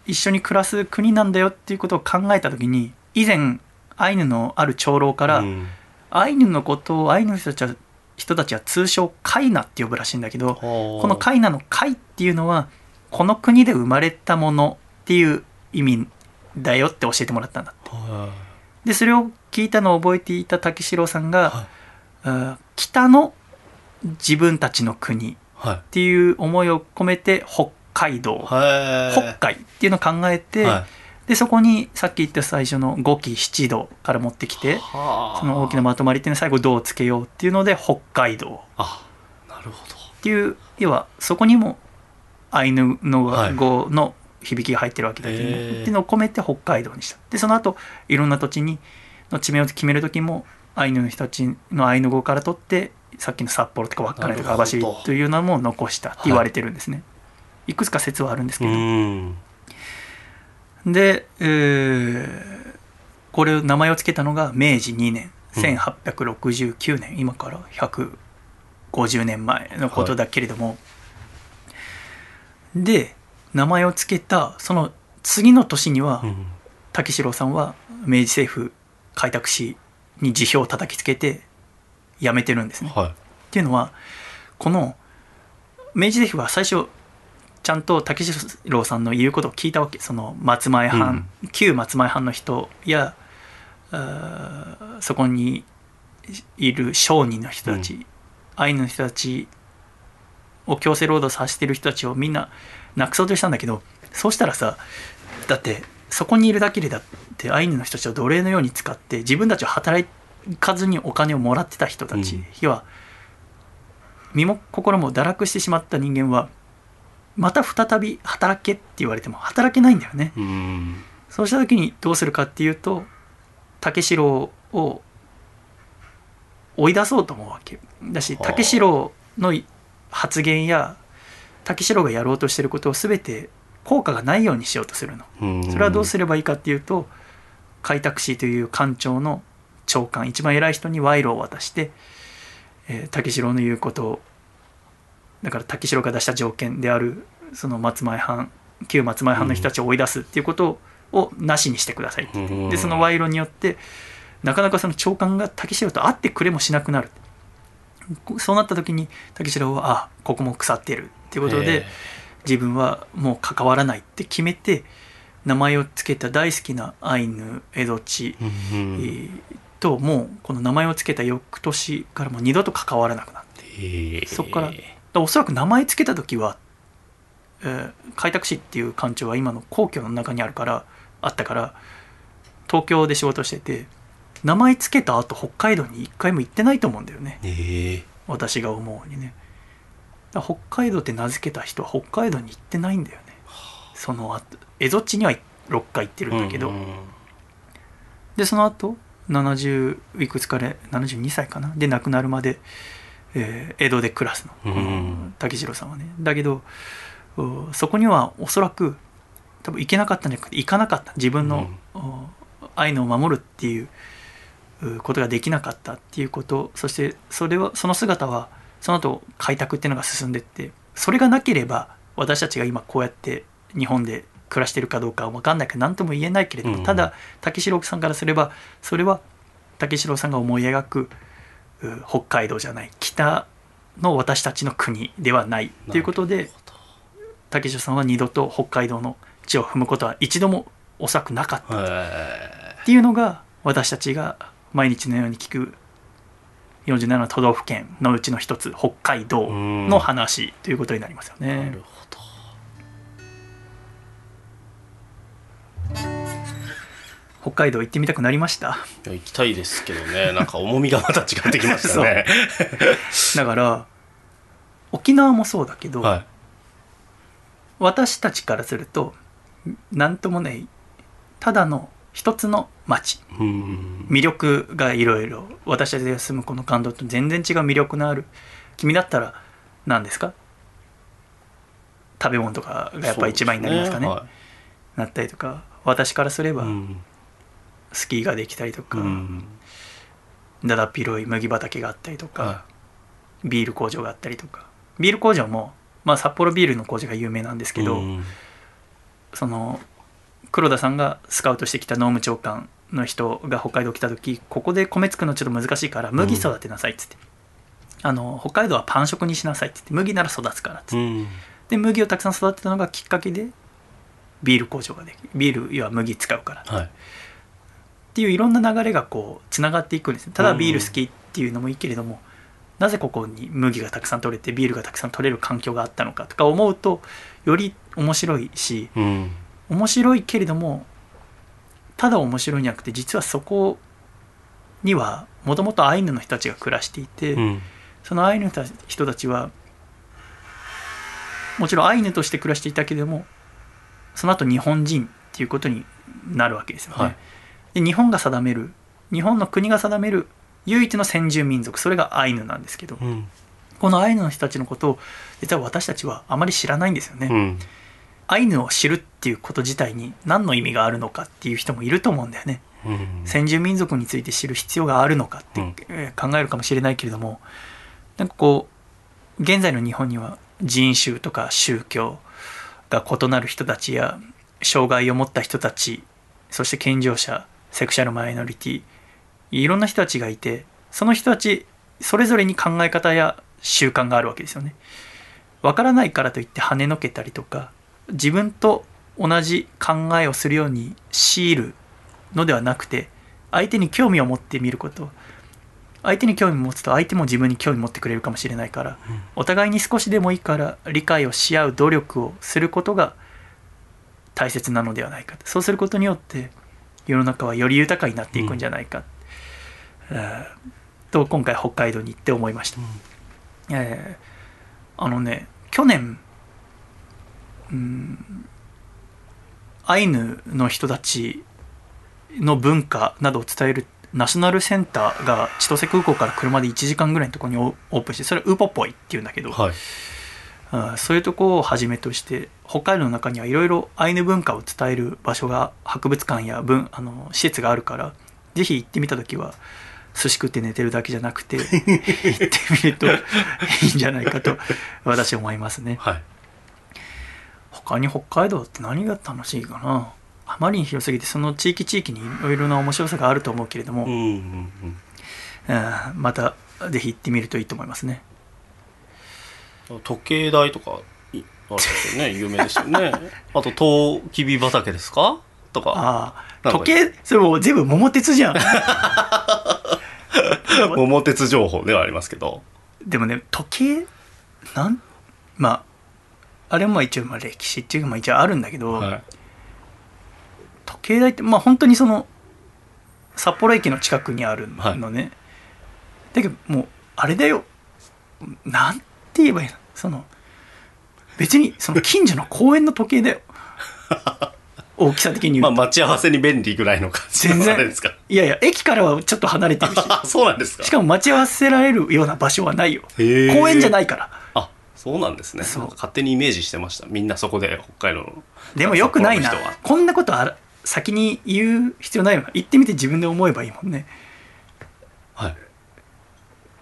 一緒に暮らす国なんだよっていうことを考えた時に以前アイヌのある長老から、うん。アイヌのことをアイヌの人たちは人たちは通称カイナって呼ぶらしいんだけど、ここのカイナのカイっていうのはこの国で生まれたものっていう意味だよって教えてもらったんだでそれを聞いたのを覚えていた竹四郎さんが、はい。北の自分たちの国っはい。ていう思いを込めて北海道、はい北海っていうのを考えて、はい。でそこにさっき言った最初の5期7度から持ってきてはあ。その大きなまとまりっていうのを最後「ど」をつけようっていうので北海道。あなるほど。っていう要はそこにもアイヌのはい。語の響きが入ってるわけだけど、へー。っていうのを込めて北海道にした。でその後いろんな土地にの地名を決める時もアイヌの人たちのアイヌ語から取ってさっきの札幌とか稚内とか網走というのも残したって言われてるんですね、い、くつか説はあるんですけうど、ん。で、えーこれ名前を付けたのが明治2年うん。1869年、今から150年前のことだけれども、で名前を付けたその次の年には、うん。竹四郎さんは明治政府開拓使に辞表を叩きつけて辞めてるんですね。はい。っていうのはこの明治政府は最初ちゃんと竹四郎さんの言うことを聞いたわけ。その松前藩、旧松前藩の人やそこにいる商人の人たち、うアイヌの人たちを強制労働させてる人たちをみんななくそうとしたんだけどそうしたらさだってそこにいるだけでだってアイヌの人たちを奴隷のように使って自分たちは働かずにお金をもらってた人たち、うん。要は身も心も堕落してしまった人間はまた再び働けって言われても働けないんだよね。うん。そうした時にどうするかっていうと竹四郎を追い出そうと思うわけ。だしはあ。竹四郎の発言や竹四郎がやろうとしてることを全て効果がないようにしようとするの。うん。それはどうすればいいかっていうと開拓使という官庁の長官一番偉い人に賄賂を渡して、えー竹四郎の言うことをだから竹四郎が出した条件であるその松前藩旧松前藩の人たちを追い出すっていうことをなしにしてくださいって。うん。でその賄賂によってなかなかその長官が竹四郎と会ってくれもしなくなるそうなった時に竹四郎はあここも腐っているっていうことで、自分はもう関わらないって決めて名前を付けた大好きなアイヌ江戸地、うんえーともうこの名前を付けた翌年からもう二度と関わらなくなって。そこからだからおそらく名前付けた時は、えー開拓使っていう官庁は今の皇居の中にあるからあったから東京で仕事してて名前付けた後北海道に一回も行ってないと思うんだよね。へえ私が思うにね。北海道って名付けた人は北海道に行ってないんだよね。その後蝦夷地には6回行ってるんだけど、うんでその後70いくつかで72歳かな。で亡くなるまで、えー江戸で暮らすの。このうん竹次郎さんはね。だけどうそこにはおそらく多分行けなかったんじゃなくて行かなかった。自分の、うアイヌを守るっていううことができなかったっていうことそしてそれはその姿はその後開拓っていうのが進んでってそれがなければ私たちが今こうやって日本で暮らしてるかどうかは分かんないから何とも言えないけれども、うんただ竹四郎さんからすればそれは竹四郎さんが思い描くう北海道じゃない北の私たちの国ではないということでなるほど竹四郎さんは二度と北海道の地を踏むことは一度もおそらくなかった。へっていうのが私たちが毎日のように聞く47の都道府県のうちの一つ北海道の話ということになりますよえなねる。ほど。北海道行ってみたくなりました？いや行きたいですけどね。なんか重みがまた違ってきましたね。だから沖縄もそうだけど、はい。私たちからすると何ともないただの一つの町うん。魅力がいろいろ。私たちが住むこの感動と全然違う魅力のある。君だったら何ですか？食べ物とかがやっぱ一番になりますかね。そうでなったりとか。私からすればスキーができたりとか、うん。だだっ広い麦畑があったりとか、はビール工場があったりとか。ビール工場も、まあ、札幌ビールの工場が有名なんですいけど、うん。その黒田さんがスカウトしてきた農務長官の人が北海道来た時ここで米作るのちょっと難しいから麦育てなさいっつって、あの北海道はパン食にしなさいっつって麦なら育つからっつって、うん。で麦をたくさん育てたのがきっかけでビール工場ができるビール要は麦使うから。っはい。ていういろんな流れがこうつながっていくんですねただビール好きっていうのもいいけれども、なぜここに麦がたくさん取れてビールがたくさん取れる環境があったのかとか思うとより面白いしうん面白いけれどもただ面白いんじゃなくて実はそこにはもともとアイヌの人たちが暮らしていて、うんそのアイヌの人たちはもちろんアイヌとして暮らしていたけれどもその後日本人っていうことになるわけですよね。はいで日本が定める日本の国が定める唯一の先住民族それがアイヌなんですけど、うんこのアイヌの人たちのことを実は私たちはあまり知らないんですよね。うんアイヌを知るっていうこと自体に何の意味があるのかっていう人もいると思うんだよね。うん先住民族について知る必要があるのかって、考えるかもしれないけれどもなんかこう現在の日本には人種とか宗教が異なる人たちや障害を持った人たちそして健常者セクシャルマイノリティいろんな人たちがいてその人たちそれぞれに考え方や習慣があるわけですよね。わからないからといって跳ねのけたりとか自分と同じ考えをするように強いるのではなくて相手に興味を持ってみること。相手に興味を持つと相手も自分に興味を持ってくれるかもしれないから、お互いに少しでもいいから理解をし合う努力をすることが大切なのではないかそうすることによって世の中はより豊かになっていくんじゃないか、えーと今回北海道に行って思いました、えーあのね去年うん。アイヌの人たちの文化などを伝えるナショナルセンターが千歳空港から車で1時間ぐらいのところにオオープンしてそれはウポポイっていうんだけど、はい。あそういうところをはじめとして北海道の中にはいろいろアイヌ文化を伝える場所が博物館や文あの施設があるからぜひ行ってみた時は寿司食って寝てるだけじゃなくて <laughs> 行ってみるといいんじゃないかと私は思いますね。はい他に北海道って何が楽しいかな？あまりに広すぎてその地域地域にいろいろな面白さがあると思うけれども、うんうんうん。うんまたぜひ行ってみるといいと思いますね。時計台とかいあれですよね？有名ですよね。<laughs> あとトウキビ畑ですか？とか。時計それもう全部桃鉄じゃん。<laughs> 桃鉄情報ではありますけど。でもね時計なんまああれもまあ一応まあ歴史っていうかまあ一応あるんだけど、はい。時計台ってまあ本当にその札幌駅の近くにあるのね、だけどもうあれだよ。なんて言えばいいの？その別にその近所の公園の時計だよ。<laughs> 大きさ的に言うと、まあ待ち合わせに便利ぐらいの感じ全然。あれですか？いやいや駅からはちょっと離れてるし。あ <laughs> そうなんですか。しかも待ち合わせられるような場所はないよ。公園じゃないから。あそうなんですね。勝手にイメージしてました。みんなそこで北海道の。でもよくないな。こんなことあら先に言う必要ないよな。行ってみて自分で思えばいいもんね。はい。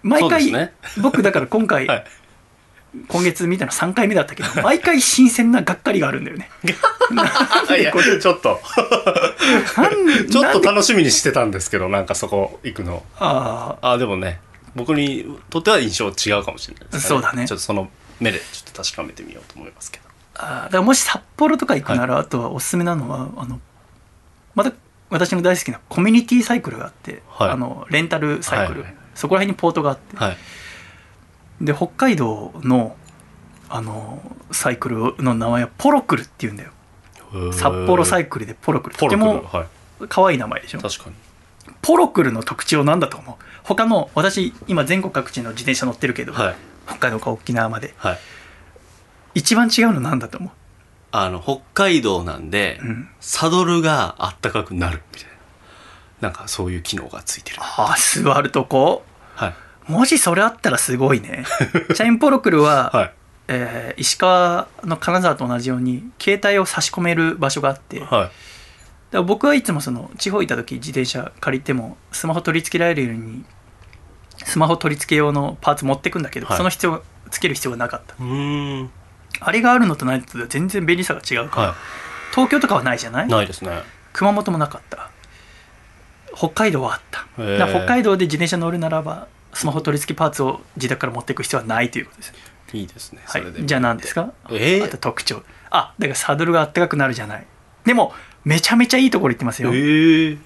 毎回、そうで僕だから今回、<laughs> はい。今月見たの3回目だったけど <laughs> 毎回新鮮ながっかりがあるんだよね。<laughs> いやちょっと。ちょっと楽しみにしてたんですけどなんかそこ行くの。ああでもね僕にとっては印象違うかもしれないですそうだね。ちょっとその目でちょっと確かめてみようと思いますけど。ーあーだからもし札幌とか行くなら、あとはおすすめなのはあのまた私の大好きなコミュニティサイクルがあって、はい。あのレンタルサイクル、はいはいそこら辺にポートがあって、はい。で北海道のあのサイクルの名前はポロクルっていうんだよ。札幌サイイクルでポロクルとてもはい。可愛い名前でしょ。確かに。ポロクルの特徴なんだと思う。他の私今全国各地の自転車乗ってるけど、はい北海道から沖縄まで。はい。一番違うのなんだと思う？あの北海道なんで、ん。サドルがあったかくなるみたいな。なんかそういう機能がついてる。ああ座るとこ？はい。もしそれあったらすごいね。<laughs> チャインポロクルは、はい。えー石川の金沢と同じように携帯を差し込める場所があって。はい。ら僕はいつもその地方行った時自転車借りてもスマホ取り付けられるようにスマホ取り付け用のパーツ持ってくんだけど、はい。その必要つける必要がなかった。あれがあるのとないのと全然便利さが違うから、は東京とかはないじゃない？いないですね。熊本もなかった。北海道はあった。北海道で自転車乗るならばスマホ取り付けパーツを自宅から持っていく必要はないということです、いいですねはい。それで、じゃあ何ですか？えー？あと特徴。あだからサドルがあったかくなるじゃない。でもめちゃめちゃいいところ行ってますよ、えー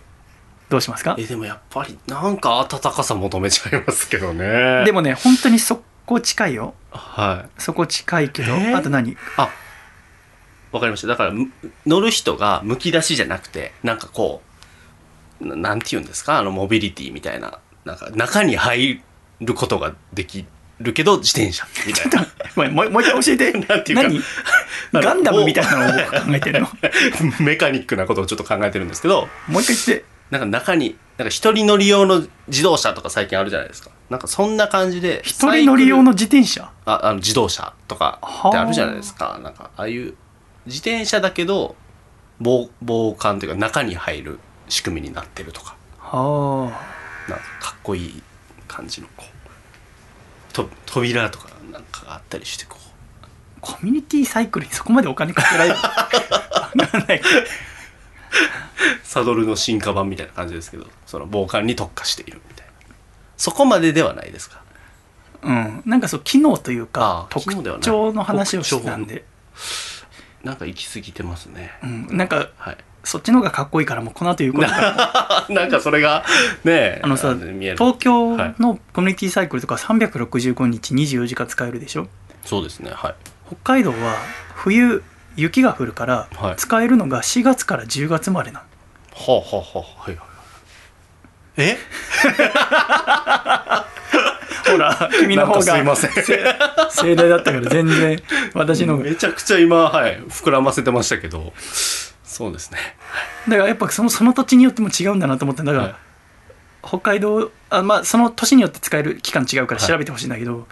どうしますか？えでもやっぱりなんか暖かさ求めちゃいますけどね。でもね本当にそこ近いよ。はい。そこ近いけど、え？ーあと何？あわかりました。だからむ乗る人がむき出しじゃなくてなんかこうななんて言うんですか？あのモビリティみたいな。なんか中に入ることができるけど自転車。みたいな。もうもう一回教えて。<laughs> なんていうか。何？ガンダムみたいなのを考えてるの？<laughs> メカニックなことをちょっと考えてるんですけど。もう一回言ってなんか中になんか一人乗り用の自動車とか最近あるじゃないですか。なんかそんな感じで一人乗り用の自転車？ああの自動車とかってあるじゃないですか。なんかああいう自転車だけど防防寒というか中に入る仕組みになってるとか。はあ。なんかかっこいい感じのこうと扉とかなんかがあったりしてこう。コミュニティサイクルにそこまでお金かけられる？<laughs> サドルの進化版みたいな感じですけどその防寒に特化しているみたいな。そこまでではないですか。うん、なんかそう機能というか特徴の話をしてたんで、なんか行き過ぎてますね、うん、なんかはい。そっちの方がかっこいいからもうこの後言うこと <laughs> なんかそれがねあのさ東京はい。のコミュニティサイクルとか365日24時間使えるでしょ？そうですね。はい。北海道は冬雪が降るからはい。使えるのが4月から10月までなの。はあはあはあはいはい。え？<laughs> ほら君の方がなんかすいません。盛大だったから全然私の方が。めちゃくちゃ今はい膨らませてましたけど。そうですね。だからやっぱそのその土地によっても違うんだなと思ってだから、はい。北海道あまあその年によって使える期間違うからはい調べてほしいんだけど、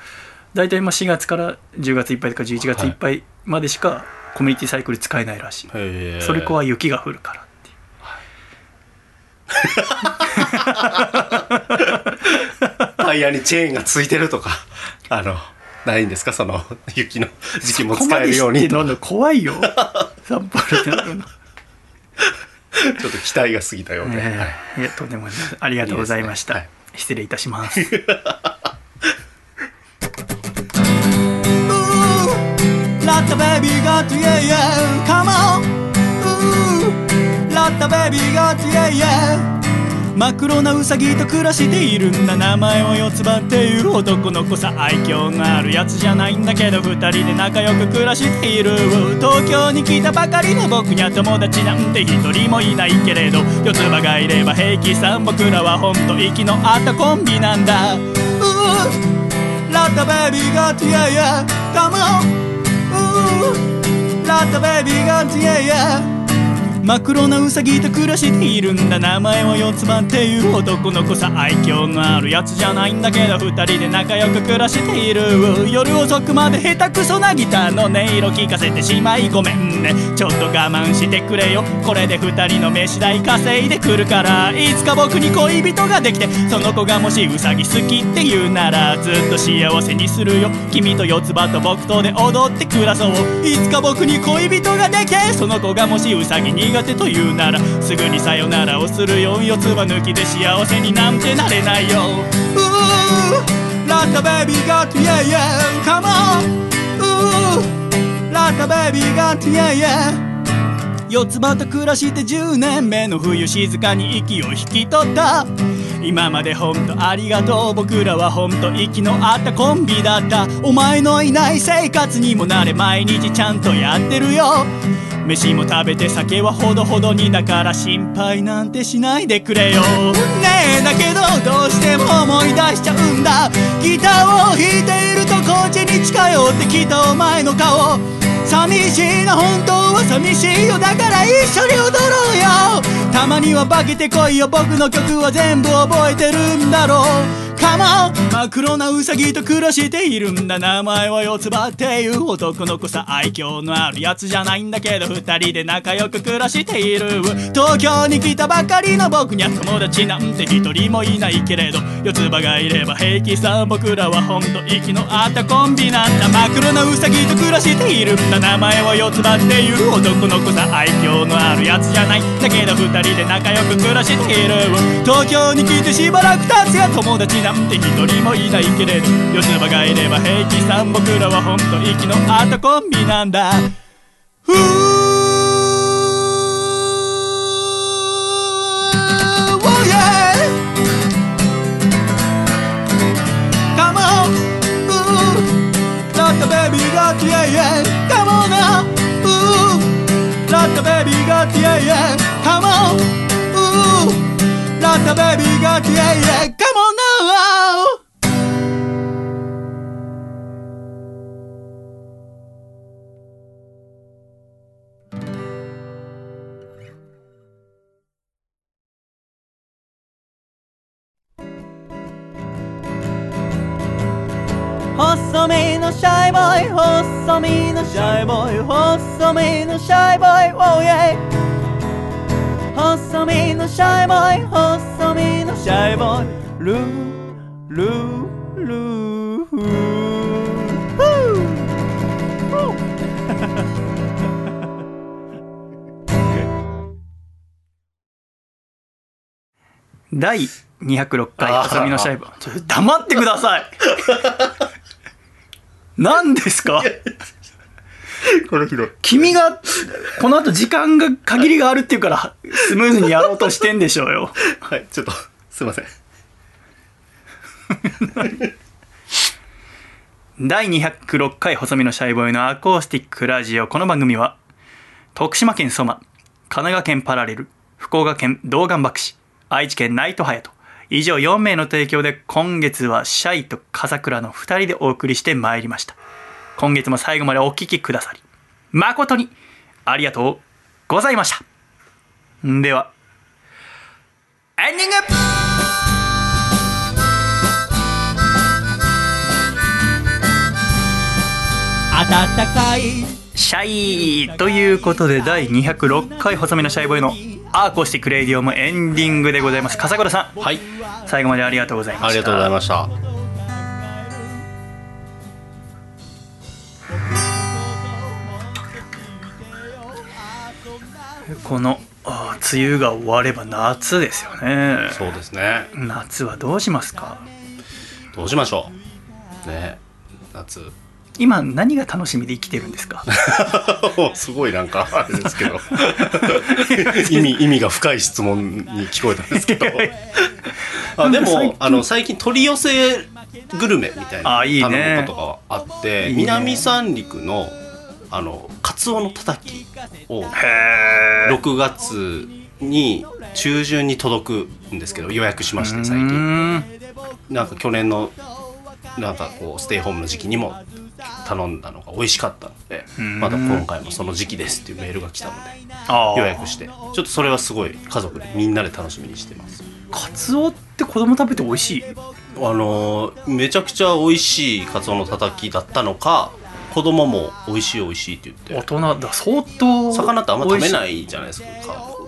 大体まあ4月から10月いっぱいとか11月いっぱいまでしかコミュニティサイクル使えないらしい、それこは雪が降るからっていう。タイヤにチェーンがついてるとかあのないんですか？その雪の時期も使えるように怖いよ。札幌ってなるの、ちょっと期待が過ぎたようで、はい。いやとんでもない。ありがとうございました。いいですね。失礼いたします「<laughs> ラッタベビーゴットイェイイェイカモンラッタベビーゴットイェイイェイ真っ黒なウサギと暮らしているんだ。名前を四つ葉っていう男の子さ。愛嬌のあるやつじゃないんだけど二人で仲良く暮らしている。東京に来たばかりの僕には友達なんて一人もいないけれど四つ葉がいれば平気さん僕らはほんと息の合ったコンビなんだ。うーラッタベビーゴットイェイイェ真っ黒なウサギと暮らしているんだ名前は四つ葉っていう男の子さ愛嬌のあるやつじゃないんだけど二人で仲良く暮らしている夜遅くまで下手くそなギターの音色聞かせてしまいごめんね。ちょっと我慢してくれよ。これで二人の飯代稼いでくるからいつか僕に恋人ができてその子がもしウサギ好きって言うならずっと幸せにするよ。君と四つ葉と僕とで踊って暮らそう。いつか僕に恋人ができてその子がもしウサギ苦手というならすぐにさよならをするよ。四つ葉抜きで幸せになんてなれないよ。うーラッタベイビーガットイェイイェイカモンうーラッタベイビーガットイェイイェイ四つ葉と暮らして10年目の冬静かに息を引き取った。今までほんとありがとう僕らはほんと息の合ったコンビだった。お前のいない生活にもなれ毎日ちゃんとやってるよ。飯も食べて酒はほどほどにだから心配なんてしないでくれよ。ねえだけどどうしても思い出しちゃうんだ。ギターを弾いているとこっちに近寄ってきたお前の顔。寂しいな本当は寂しいよ。だから一緒に踊ろうよ。たまには化けてこいよ。僕の曲は全部覚えてるんだろう。カモン真っ黒なウサギと暮らしているんだ。名前は四つ葉っていう男の子さ。愛嬌のあるやつじゃないんだけど二人で仲良く暮らしている。東京に来たばかりの僕には友達なんて一人もいないけれど四つ葉がいれば平気さ僕らはほんと息の合ったコンビなんだ。真っ黒なウサギと暮らしているんだ。名前は四つ葉っていう男の子さ。愛嬌のあるやつじゃないんだけど二人で仲良く暮らしている。東京に来てしばらく経つや友達なんて一人もいないけれど四つ葉がいれば平気さ僕らはほんと息の合ったコンビなんだふー Oh yeah Come on Ooh Let the baby got yeah yeah Come on now Ooh Let 細身のシャイボーイ細身のシャイボーイ細身のシャイボーイ Oh yeah 細身のシャイボーイ細身のシャイボーイルールールー。フー <laughs> 第206回あー。ハサミのシャイボ。ちょ黙ってください。<laughs> 何ですか？<laughs> これひどい君がこの後時間が限りがあるっていうからスムーズにやろうとしてんでしょうよ。はいちょっとすいません <laughs> 第206回細身のシャイボーイのアコースティックラジオ。この番組は徳島県ソマ神奈川県パラレル福岡県道願博士愛知県ナイトハヤト以上4名の提供で今月はシャイと笠倉の2人でお送りしてまいりました。今月も最後までお聴きくださり誠にありがとうございました。ではエンディング。暖かい。シャイということで第206回細身のシャイボーイの acoustic radio もエンディングでございます。笠倉さん。はい。最後までありがとうございました。ありがとうございました。このあー梅雨が終われば夏ですよね。そうですね。夏はどうしますか？どうしましょう。ね。夏今何が楽しみで生きてるんですか？<laughs> すごいなんかあれですけど。<laughs> 意味意味が深い質問に聞こえたんですけど。あでもあの最近取り寄せグルメみたいな頼むことがあってね。南三陸のあのカツオのたたきをへえ6月に中旬に届くんですけど予約しまして最近。近なんか去年のなんかこうステイホームの時期にも頼んだのが美味しかったのでん。また今回もその時期ですっていうメールが来たのであ予約してちょっとそれはすごい家族でみんなで楽しみにしてます。カツオって子供食べて美味しい？あのーめちゃくちゃ美味しいカツオのたたきだったのか子供も美味しい美味しいって言大って。人だ相当魚ってあんま食べいないじゃないですか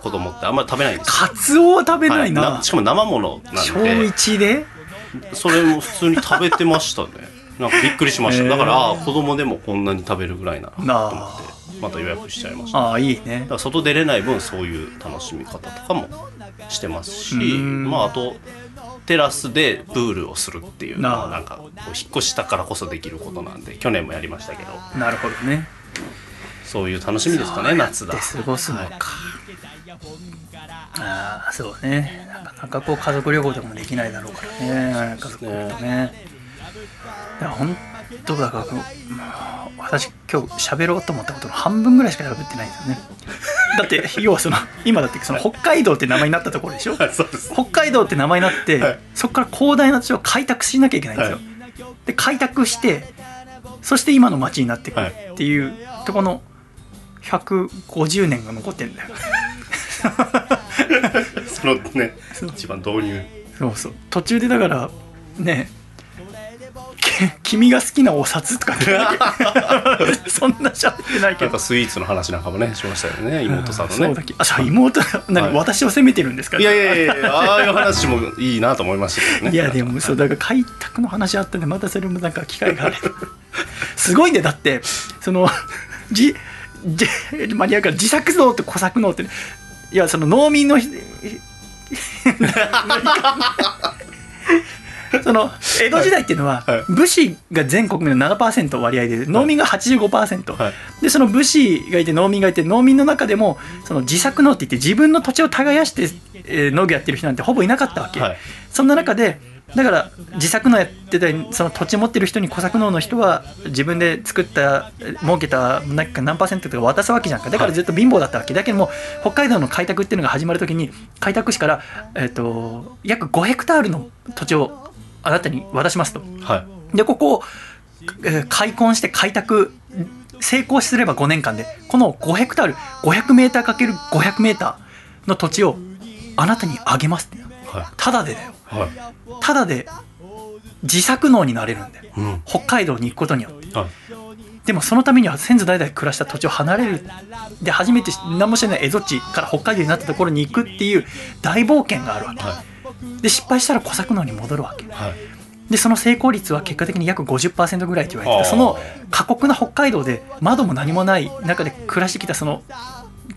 子供って。あんまり食べないんですよ。カツオは食べないな,、はい。しかも生ものな小んで。一で？<laughs> それも普通に食べてましたね。なんかびっくりしました。だから子供でもこんなに食べるぐらいならと思ってまた予約しちゃいました。だああいいね。から外出れない分そういう楽しみ方とかもしてますしん。まああとテラスでプールをするっていうのはなんか引っ越したからこそできることなんで去年もやりましたけど。なるほどね。そういう楽しみですかね夏だ。で過ごすのか、はいああそうね。なかなかこう家族旅行でもできないだろうからね。家族とね。いや本どうだかこうもう私今日喋ろうと思ったことの半分ぐらいしか喋ってないんですよね。<laughs> だって要はその今だってその北海道って名前になったところでしょ？は <laughs> いそうです。北海道って名前になって、はい。そこから広大な土地を開拓しなきゃいけないんですよ、で開拓してそして今の町になってい。くっていうとこの150年が残ってんだよ <laughs> そのね一番導入。そうそう。途中でだからねき君が好きなお札とかね。<laughs> そんな喋ってないけど。スイーツの話なんかもねしましたよね妹さんのね。そうだっけ。あじゃあ妹何、はい。私を責めてるんですか？いやいやいやいやああいう話もいいなと思いましたけどね。いやでもそうだから開拓の話あったんでまたそれもなんか機会があれば。すごいねだってそのじじマニアから自作農って小作農ってねいやその農民のひ <laughs> その江戸時代っていうのははい。武士が全国民の7%割合で農民が85%、はい。でその武士がいて農民がいて農民の中でもその自作農って言って自分の土地を耕して、えー農業やってる人なんてほぼいなかったわけ、はい。そんな中でだから自作農やってたりその土地持ってる人に小作農の人は自分で作ったえ儲けたなんか何パーセントとか渡すわけじゃんか。だからずっと貧乏だったわけ。だけども北海道の開拓っていうのが始まるときに開拓士から、えっと約5ヘクタールの土地をあなたに渡しますと。はい。でここを、えー開墾して開拓成功すれば5年間でこの5ヘクタール500メーターかける500メーターの土地をあなたにあげますって。はただでだよ。ただで自作農になれるんだよ。うん。北海道に行くことによって。はい。でもそのためには先祖代々暮らした土地を離れる。で初めて何もしてない蝦夷地から北海道になったところに行くっていう大冒険があるわけ。はで失敗したら小作農に戻るわけ。いはい。でその成功率は結果的に約50%ぐらいと言われてその過酷な北海道で窓も何もない中で暮らしてきたその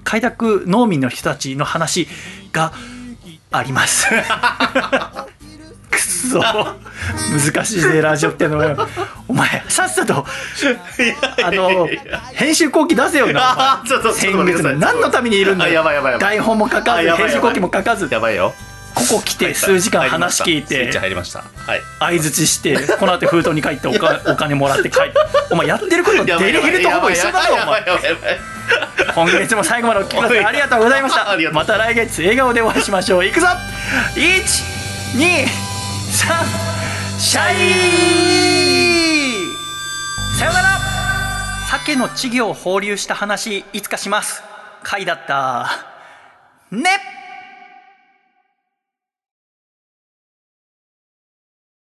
開拓農民の人たちの話があります。くそ。難しいぜラジオってのは。お前さっさとあの編集後期出せよな先月の。何のためにいるんだあやばいやばいやばい。台本も書かず編集後期も書かず。やばいよここ来て数時間話聞いてチ入りました。はい。相づちしてこの後封筒に書いてお金 <laughs> お金もらって帰って。お前やってることデリヘルとほぼ一緒だろお前。今月も最後までお聞きください。ありがとうございました。<laughs> また来月笑顔でお会いしましょう。いくぞ。123シャイさよなら。鮭の稚魚を放流した話いつかします。回だった。ね